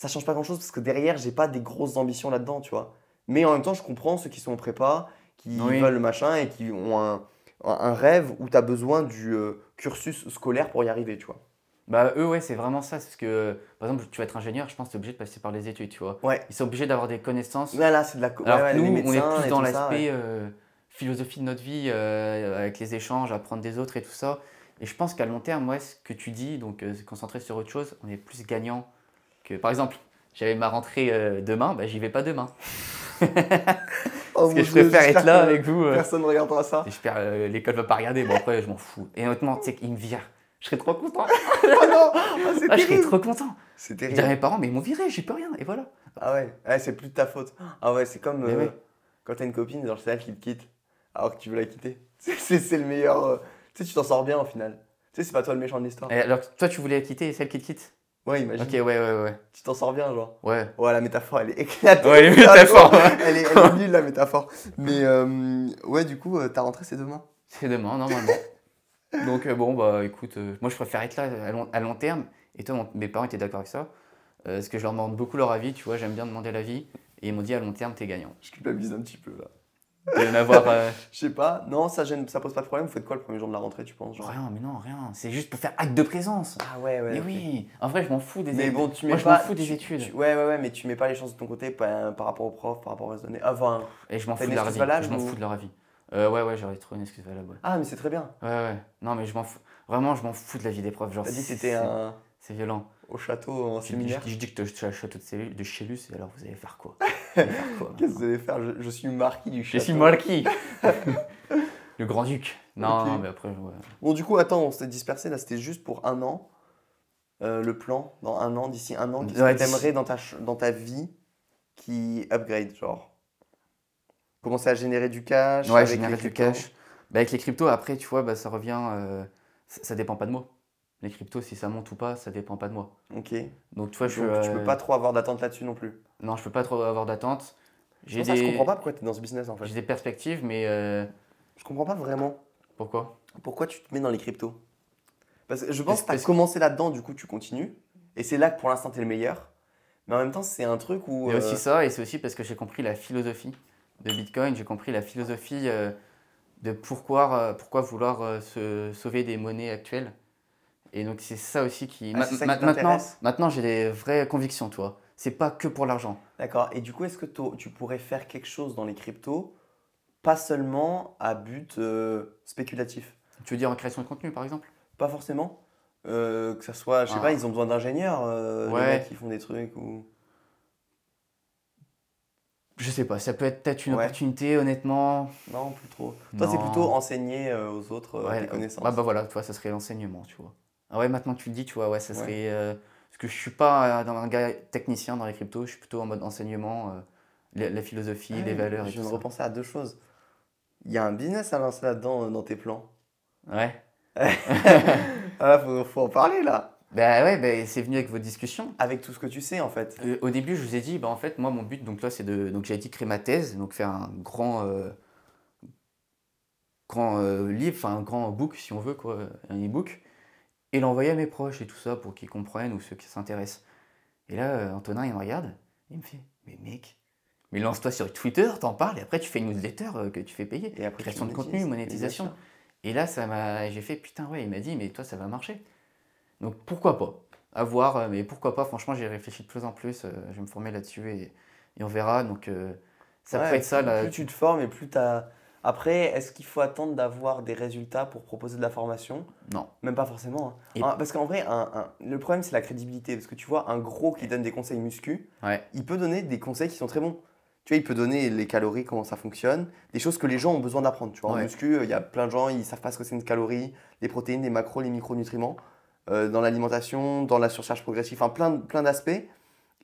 ça change pas grand-chose parce que derrière, j'ai pas des grosses ambitions là-dedans, tu vois. Mais en même temps, je comprends ceux qui sont en prépa, qui Oui. veulent le machin et qui ont un, un- rêve où tu as besoin du euh, cursus scolaire pour y arriver, tu vois. Bah, eux, ouais, c'est vraiment ça. Parce que, par exemple, tu vas être ingénieur, je pense que tu es obligé de passer par les études, tu vois. Ouais. Ils sont obligés d'avoir des connaissances. Là, là, c'est de la co- Alors ouais, ouais, que nous, on est plus dans l'aspect euh, philosophie de notre vie, euh, avec les échanges, apprendre des autres et tout ça. Et je pense qu'à long terme, ouais, ce que tu dis, donc se concentrer sur autre chose, on est plus gagnant que. Par exemple, j'avais ma rentrée euh, demain, bah, j'y vais pas demain. <laughs> Oh Parce que mon je préfère être là que avec vous. euh. Personne ne regardera ça. J'espère euh, l'école va pas regarder. Bon, après, je m'en fous. Et honnêtement, tu sais qu'il me vire. Je serais trop content. Oh <laughs> non, ah, c'est Ah, je serais terrible. trop content. C'est Je dirais à terrible. mes parents, mais ils m'ont viré, j'ai plus rien. Et voilà. Ah ouais, ouais c'est plus de ta faute. Ah ouais, c'est comme euh, ouais. quand t'as une copine, genre c'est elle qui te quitte, alors que tu veux la quitter. <laughs> C'est- le meilleur. Tu sais, tu t'en sors bien au final. Tu sais, c'est pas toi le méchant de l'histoire. Et alors, toi, tu voulais la quitter et celle qui te quitte? Ouais, imagine. Ok, ouais, ouais, ouais. Tu t'en sors bien, genre. Ouais. Ouais, la métaphore, elle est éclatée. Ouais, les <laughs> métaphores. elle, est, elle est nulle, la métaphore. Mais euh, ouais, du coup, euh, ta rentrée, c'est demain. C'est demain, normalement. <laughs> Donc, euh, bon, bah écoute, euh, moi je préfère être là à long, à long terme. Et toi, mon- mes parents étaient d'accord avec ça. parce que je leur demande beaucoup leur avis, tu vois, j'aime bien demander l'avis. Et ils m'ont dit à long terme, t'es gagnant. Je culpabilise un petit peu, là. Il y en avoir. euh, <laughs> Je sais pas. Non, ça, gêne, ça pose pas de problème. Vous faites quoi le premier jour de la rentrée, tu penses genre rien, mais non, rien. C'est juste pour faire acte de présence. Ah ouais, ouais. mais oui, en vrai, je m'en fous des Mais études. bon, tu mets Moi, je pas. m'en fous des tu- études. tu- ouais, ouais, ouais, mais tu mets pas les chances de ton côté par, par rapport aux profs, par rapport aux données. Enfin. Et je m'en fous de leur avis. valable Je m'en ou- fous de leur avis. Euh, ouais, ouais, j'aurais trouvé une excuse valable. Ouais, Ah, mais c'est très bien. ouais. ouais. Non, mais je m'en fous. Vraiment, je m'en fous de la vie des profs. Genre, T'as dit c'était un... C'est violent. Au château en Je, séminaire. je- je dis que je suis à château de, de Chélus, et alors vous allez faire quoi? <laughs> Qu'est-ce que vous allez faire? Je, je suis marquis du Je château. suis marquis <laughs> Le grand-duc. Non, mais après, ouais. Bon, du coup, attends, on s'est dispersé là, c'était juste pour un an. Euh, le plan, dans un an, d'ici un an, qu'est-ce Ouais, que t'aimerais dans ta, dans ta vie qui upgrade, genre? Commencer à générer du cash Ouais, avec générer les du cash. Bah, avec les cryptos, après, tu vois, bah, ça revient. euh, ça, ça dépend pas de moi. Les cryptos, si ça monte ou pas, ça dépend pas de moi. Ok. Donc, tu vois, Donc, je suis, tu euh, peux pas trop avoir d'attente là-dessus non plus. Non, je peux pas trop avoir d'attente. C'est J'ai pour ça je des... comprends pas pourquoi tu es dans ce business en fait. j'ai des perspectives, mais euh, Je comprends pas vraiment pourquoi? Pourquoi tu te mets dans les cryptos? Parce que je Parce- pense que tu as parce- commencé là-dedans, du coup tu continues. Et c'est là que pour l'instant tu es le meilleur. Mais en même temps, c'est un truc où. A euh, aussi ça, et c'est aussi parce que j'ai compris la philosophie de Bitcoin, j'ai compris la philosophie euh, de pourquoi, euh, pourquoi vouloir euh, se sauver des monnaies actuelles. Et donc c'est ça aussi qui... Ah, ça qui maintenant, maintenant j'ai des vraies convictions, toi. C'est pas que pour l'argent. D'accord. Et du coup, est-ce que tu pourrais faire quelque chose dans les cryptos, pas seulement à but euh, spéculatif? Tu veux dire en création de contenu, par exemple? Pas forcément. Euh, que ça soit, je sais Ah. pas, ils ont besoin d'ingénieurs, euh, les mecs qui font des trucs ou. Je sais pas, ça peut être peut-être une Ouais. opportunité, honnêtement. Non, plus trop. Toi, c'est plutôt enseigner euh, aux autres Ouais, euh, connaissances. Bah, bah voilà, tu vois, ça serait l'enseignement, tu vois. Ah ouais, maintenant que tu le dis, tu vois, ouais, ça Ouais. serait... euh, parce que je suis pas euh, dans un gars technicien dans les cryptos, je suis plutôt en mode enseignement, euh, la, philosophie, Ah les valeurs et Je tout viens de ça. repenser à deux choses. Il y a un business à lancer là-dedans dans tes plans. Ouais. <laughs> Ah faut, faut en parler là. Bah ouais, bah, c'est venu avec vos discussions. Avec tout ce que tu sais en fait. Euh, au début, je vous ai dit, bah en fait, moi, mon but, donc là, c'est de. Donc, j'ai dit créer ma thèse, donc faire un grand. euh, grand euh, livre, enfin, un grand book, si on veut, quoi, un e-book, et l'envoyer à mes proches et tout ça pour qu'ils comprennent ou ceux qui s'intéressent. Et là, euh, Antonin, il me regarde, il me fait, mais mec, mais lance-toi sur Twitter, t'en parles, et après, tu fais une newsletter euh, que tu fais payer. Et après, Création de contenu, monétisation. Et là, ça m'a, j'ai fait putain, ouais, il m'a dit, mais toi, ça va marcher. Donc pourquoi pas? À voir, euh, mais pourquoi pas? Franchement, j'ai réfléchi de plus en plus. je vais me former là-dessus et, et on verra. Donc euh, ça Ouais, pourrait être ça. Là, Plus tu te formes et plus tu as. Après, est-ce qu'il faut attendre d'avoir des résultats pour proposer de la formation? Non. Même pas forcément. hein. Et- parce qu'en vrai, un- un- le problème, c'est la crédibilité. Parce que tu vois, un gros qui donne des conseils muscu, Ouais. il peut donner des conseils qui sont très bons. Tu vois, il peut donner les calories, comment ça fonctionne, des choses que les gens ont besoin d'apprendre. Tu vois, en Ouais. muscu, euh, il y a plein de gens, ils savent pas ce que c'est une calorie, les protéines, les macros, les micronutriments, euh, dans l'alimentation, dans la surcharge progressive, enfin plein, plein d'aspects.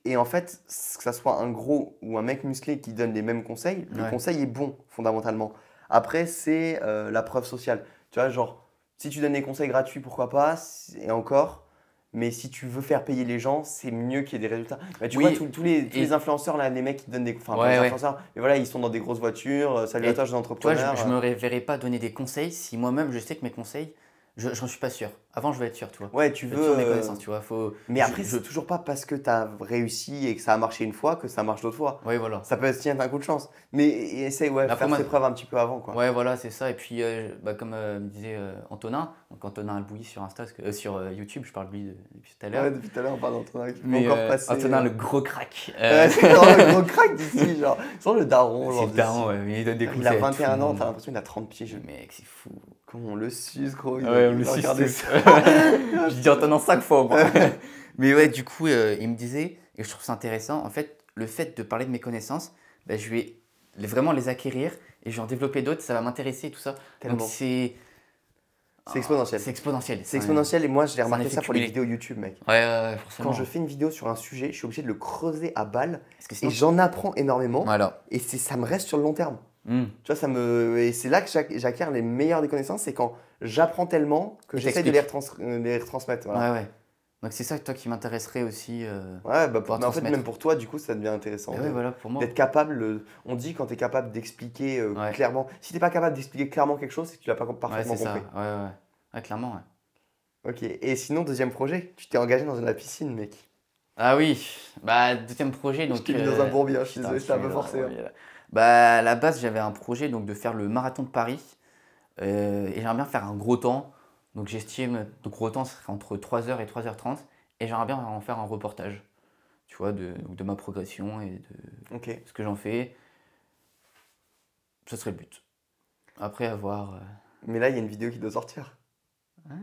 Et en fait, que ça soit un gros ou un mec musclé qui donne les mêmes conseils, le conseil est bon, fondamentalement. Après, c'est euh, la preuve sociale. Tu vois, genre, si tu donnes des conseils gratuits, pourquoi pas, et encore. Mais si tu veux faire payer les gens, c'est mieux qu'il y ait des résultats. Bah, tu Oui, vois, tous, tous les, tous et- les influenceurs, là, les mecs qui donnent des. Enfin, pas Ouais, les ouais. influenceurs, mais voilà, ils sont dans des grosses voitures. euh, Salut Et à toi, je je me verrais pas donner des conseils si moi-même je sais que mes conseils, je j'en suis pas sûr. Avant, je vais être sûr, tu vois. Ouais, tu Je veux. sûr mes euh, connaissances, tu vois. Faut... Mais après, je- c'est toujours pas parce que tu as réussi et que ça a marché une fois que ça marche d'autres fois. Ouais, voilà. Ça peut être un coup de chance. Mais essaye, ouais, faire ses preuves un petit peu avant, quoi. Ouais, voilà, c'est ça. Et puis, euh, bah, comme euh, me disait euh, Antonin, donc Antonin Albouy sur Insta, euh, sur YouTube, je parle de lui de- depuis tout à l'heure. Ouais, depuis tout à l'heure, on parle d'Antonin qui Mais encore passer. Antonin, le gros crack. <laughs> C'est vraiment le <laughs> gros crack d'ici, genre. Sans le daron, genre. c'est le daron, ouais, mais il donne des conseils. Il a à tout 21 le ans, t'as l'impression qu'il a 30 pieds. Je... Mais Mec, c'est fou. Comment on le suce, gros. il Ouais, on le suce. <laughs> Je dis Antonin cinq fois, moi. <laughs> Mais ouais, du coup, euh, il me disait, et je trouve ça intéressant, en fait, le fait de parler de mes connaissances, bah, je les- vraiment les acquérir et je vais en développer d'autres, ça va m'intéresser et tout ça. Tellement. Donc c'est. C'est exponentiel. C'est exponentiel. C'est exponentiel et moi j'ai remarqué ça pour les vidéos YouTube, mec. Ouais, ouais, ouais, forcément. Quand je fais une vidéo sur un sujet, je suis obligé de le creuser à balle Parce que et j'en apprends énormément Voilà. et c'est ça me reste sur le long terme. Hmm. Tu vois, ça me et c'est là que j'ac- j'acquiers les meilleures des connaissances, c'est quand j'apprends tellement que j'essaie de les, retrans- euh, les retransmettre. Voilà. Ouais, ouais. Donc c'est ça, toi, qui m'intéresserait aussi. euh, Ouais, bah pour- mais en fait même pour toi, du coup, ça devient intéressant. de- ouais, voilà, pour moi. D'être capable, euh, on dit quand tu es capable d'expliquer euh, Ouais. clairement. Si t'es pas capable d'expliquer clairement quelque chose, c'est que tu l'as pas parfaitement. Ouais, compris. ouais, ouais. Ouais, clairement, ouais. Ok. Et sinon, deuxième projet, tu t'es engagé dans la piscine, mec. Ah oui, bah, deuxième projet. Donc, je t'ai mis dans un bourbier, je suis désolé, je t'ai un peu forcé. hein. Bah, à la base, j'avais un projet donc, de faire le marathon de Paris. euh, et j'aimerais bien faire un gros temps. Donc, j'estime, le gros temps serait entre 3h et 3h30. Et j'aimerais bien en faire un reportage, tu vois, de, donc de ma progression et de ce que j'en fais. Ce serait le but. Après avoir. euh, Mais là, il y a une vidéo qui doit sortir. Hein?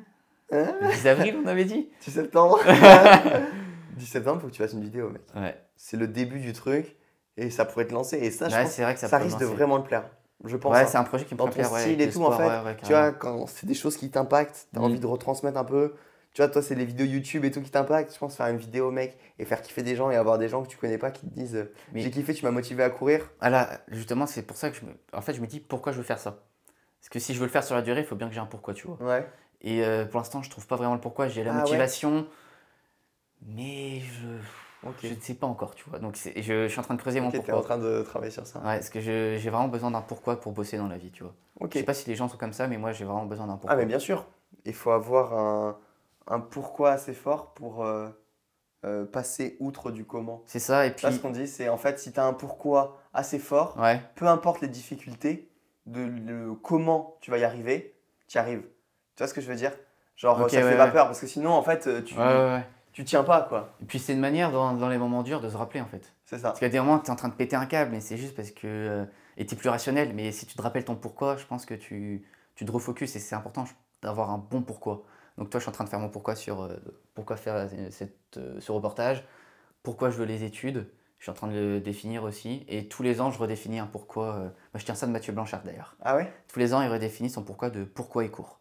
Hein? Le 10 avril, on avait dit? <laughs> 10 septembre <laughs> 10 septembre, faut que tu fasses une vidéo, mec. Ouais, C'est le début du truc et ça pourrait te lancer. Et ça, je ouais pense, vrai que ça, risque de vraiment te plaire. Je pense. Ouais, hein. c'est un projet qui me Dans ton style et tout, en fait, Tu vois, quand c'est des choses qui t'impactent, t'as Mm. envie de retransmettre un peu. Tu vois, toi, c'est les vidéos YouTube et tout qui t'impactent. Je pense faire une vidéo, mec, et faire kiffer des gens et avoir des gens que tu connais pas qui te disent J'ai kiffé, tu m'as motivé à courir. Ah là, justement, c'est pour ça que je me... En fait, je me dis pourquoi je veux faire ça? Parce que si je veux le faire sur la durée, il faut bien que j'ai un pourquoi, tu vois. Ouais. Et euh, pour l'instant, je trouve pas vraiment le pourquoi. J'ai la Ah ouais motivation, mais je... Je ne sais pas encore, tu vois. Donc, je, je suis en train de creuser mon Ok, t'es pourquoi. en train de travailler sur ça. Ouais, parce que j'ai vraiment besoin d'un pourquoi pour bosser dans la vie, tu vois. Je sais pas si les gens sont comme ça, mais moi, j'ai vraiment besoin d'un pourquoi. Ah, mais bien sûr. Il faut avoir un, un pourquoi assez fort pour euh, euh, passer outre du comment. C'est ça, et puis... Là, ce qu'on dit, c'est en fait, si tu as un pourquoi assez fort, Ouais, peu importe les difficultés, de le comment tu vas y arriver, tu y arrives. Tu vois ce que je veux dire? Genre, ça ouais, fait pas peur parce que sinon, en fait, tu, ouais, ouais, ouais. Tu tiens pas, quoi. Et puis, c'est une manière, dans, dans les moments durs, de se rappeler, en fait. C'est ça. Parce a des moments tu es en train de péter un câble, mais c'est juste parce que. euh, et tu es plus rationnel, mais si tu te rappelles ton pourquoi, je pense que tu, tu te refocuses et c'est important d'avoir un bon pourquoi. Donc, toi, je suis en train de faire mon pourquoi sur euh, pourquoi faire euh, cette, euh, ce reportage, pourquoi je veux les études. Je suis en train de le définir aussi. Et tous les ans, je redéfinis un pourquoi. moi, je tiens ça de Mathieu Blanchard d'ailleurs. Ah ouais? Tous les ans, il redéfinit son pourquoi de pourquoi il court.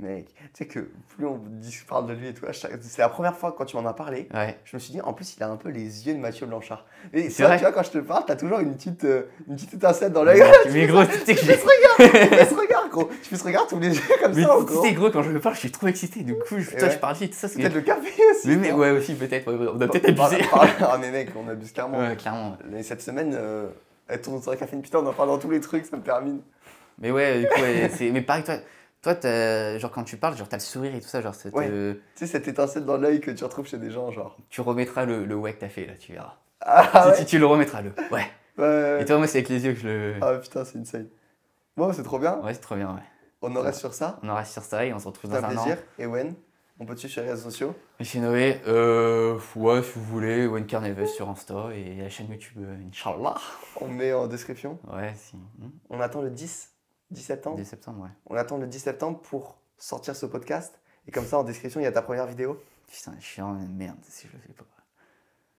Mec, tu sais que plus on dit- parle de lui et tout, c'est la première fois quand tu m'en as parlé, Ouais. je me suis dit, en plus, il a un peu les yeux de Mathieu Blanchard. Et C'est vrai, tu vois, quand je te parle, t'as toujours une petite, euh, une petite étincelle dans l'œil. mais gros, tu sais que Tu j'ai. fais ce regard, tu fais ce regard, gros. Tu fais ce regard, tu ouvres les yeux comme Mais ça, en tu gros. sais, gros, quand je me parle, je suis trop excité. Du coup, je, toi, ouais. je parle vite. Ça, c'est Peut-être le café aussi. Mais, mais ouais, aussi, peut-être. ouais, on a peut-être abusé. <laughs> Ah, mais mec, on abuse clairement. Ouais, clairement. Et cette semaine, euh, elle tourne sur la caféine, putain, on en parle dans tous les trucs, ça me termine. Mais ouais, du coup, c'est... mais pareil, toi, toi genre quand tu parles, genre t'as le sourire et tout ça, genre c'est- Ouais. te- Tu sais, cette étincelle dans l'œil que tu retrouves chez des gens, genre. tu remettras le, le ouais que t'as fait là, tu verras. Ah Si ouais, tu, tu le remettras le ouais. ouais. Et toi, moi, c'est avec les yeux que je le. Ah putain, c'est insane. Bon, c'est trop bien. Ouais, c'est trop bien, ouais. On en reste sur ça. On en reste sur ça et on se retrouve dans un un plaisir. an. Et Wen, on peut te suivre sur les réseaux sociaux? Et chez Noé, euh, ouais, si vous voulez, One Carneves sur Insta et la chaîne YouTube, euh, Inch'Allah. On met en description. Ouais, si. Hmm, On attend le 10, 10 septembre. 10 septembre, ouais. On attend le 10 septembre pour sortir ce podcast. Et comme ça, en description, il y a ta première vidéo. Putain, je suis en merde si je le fais pas.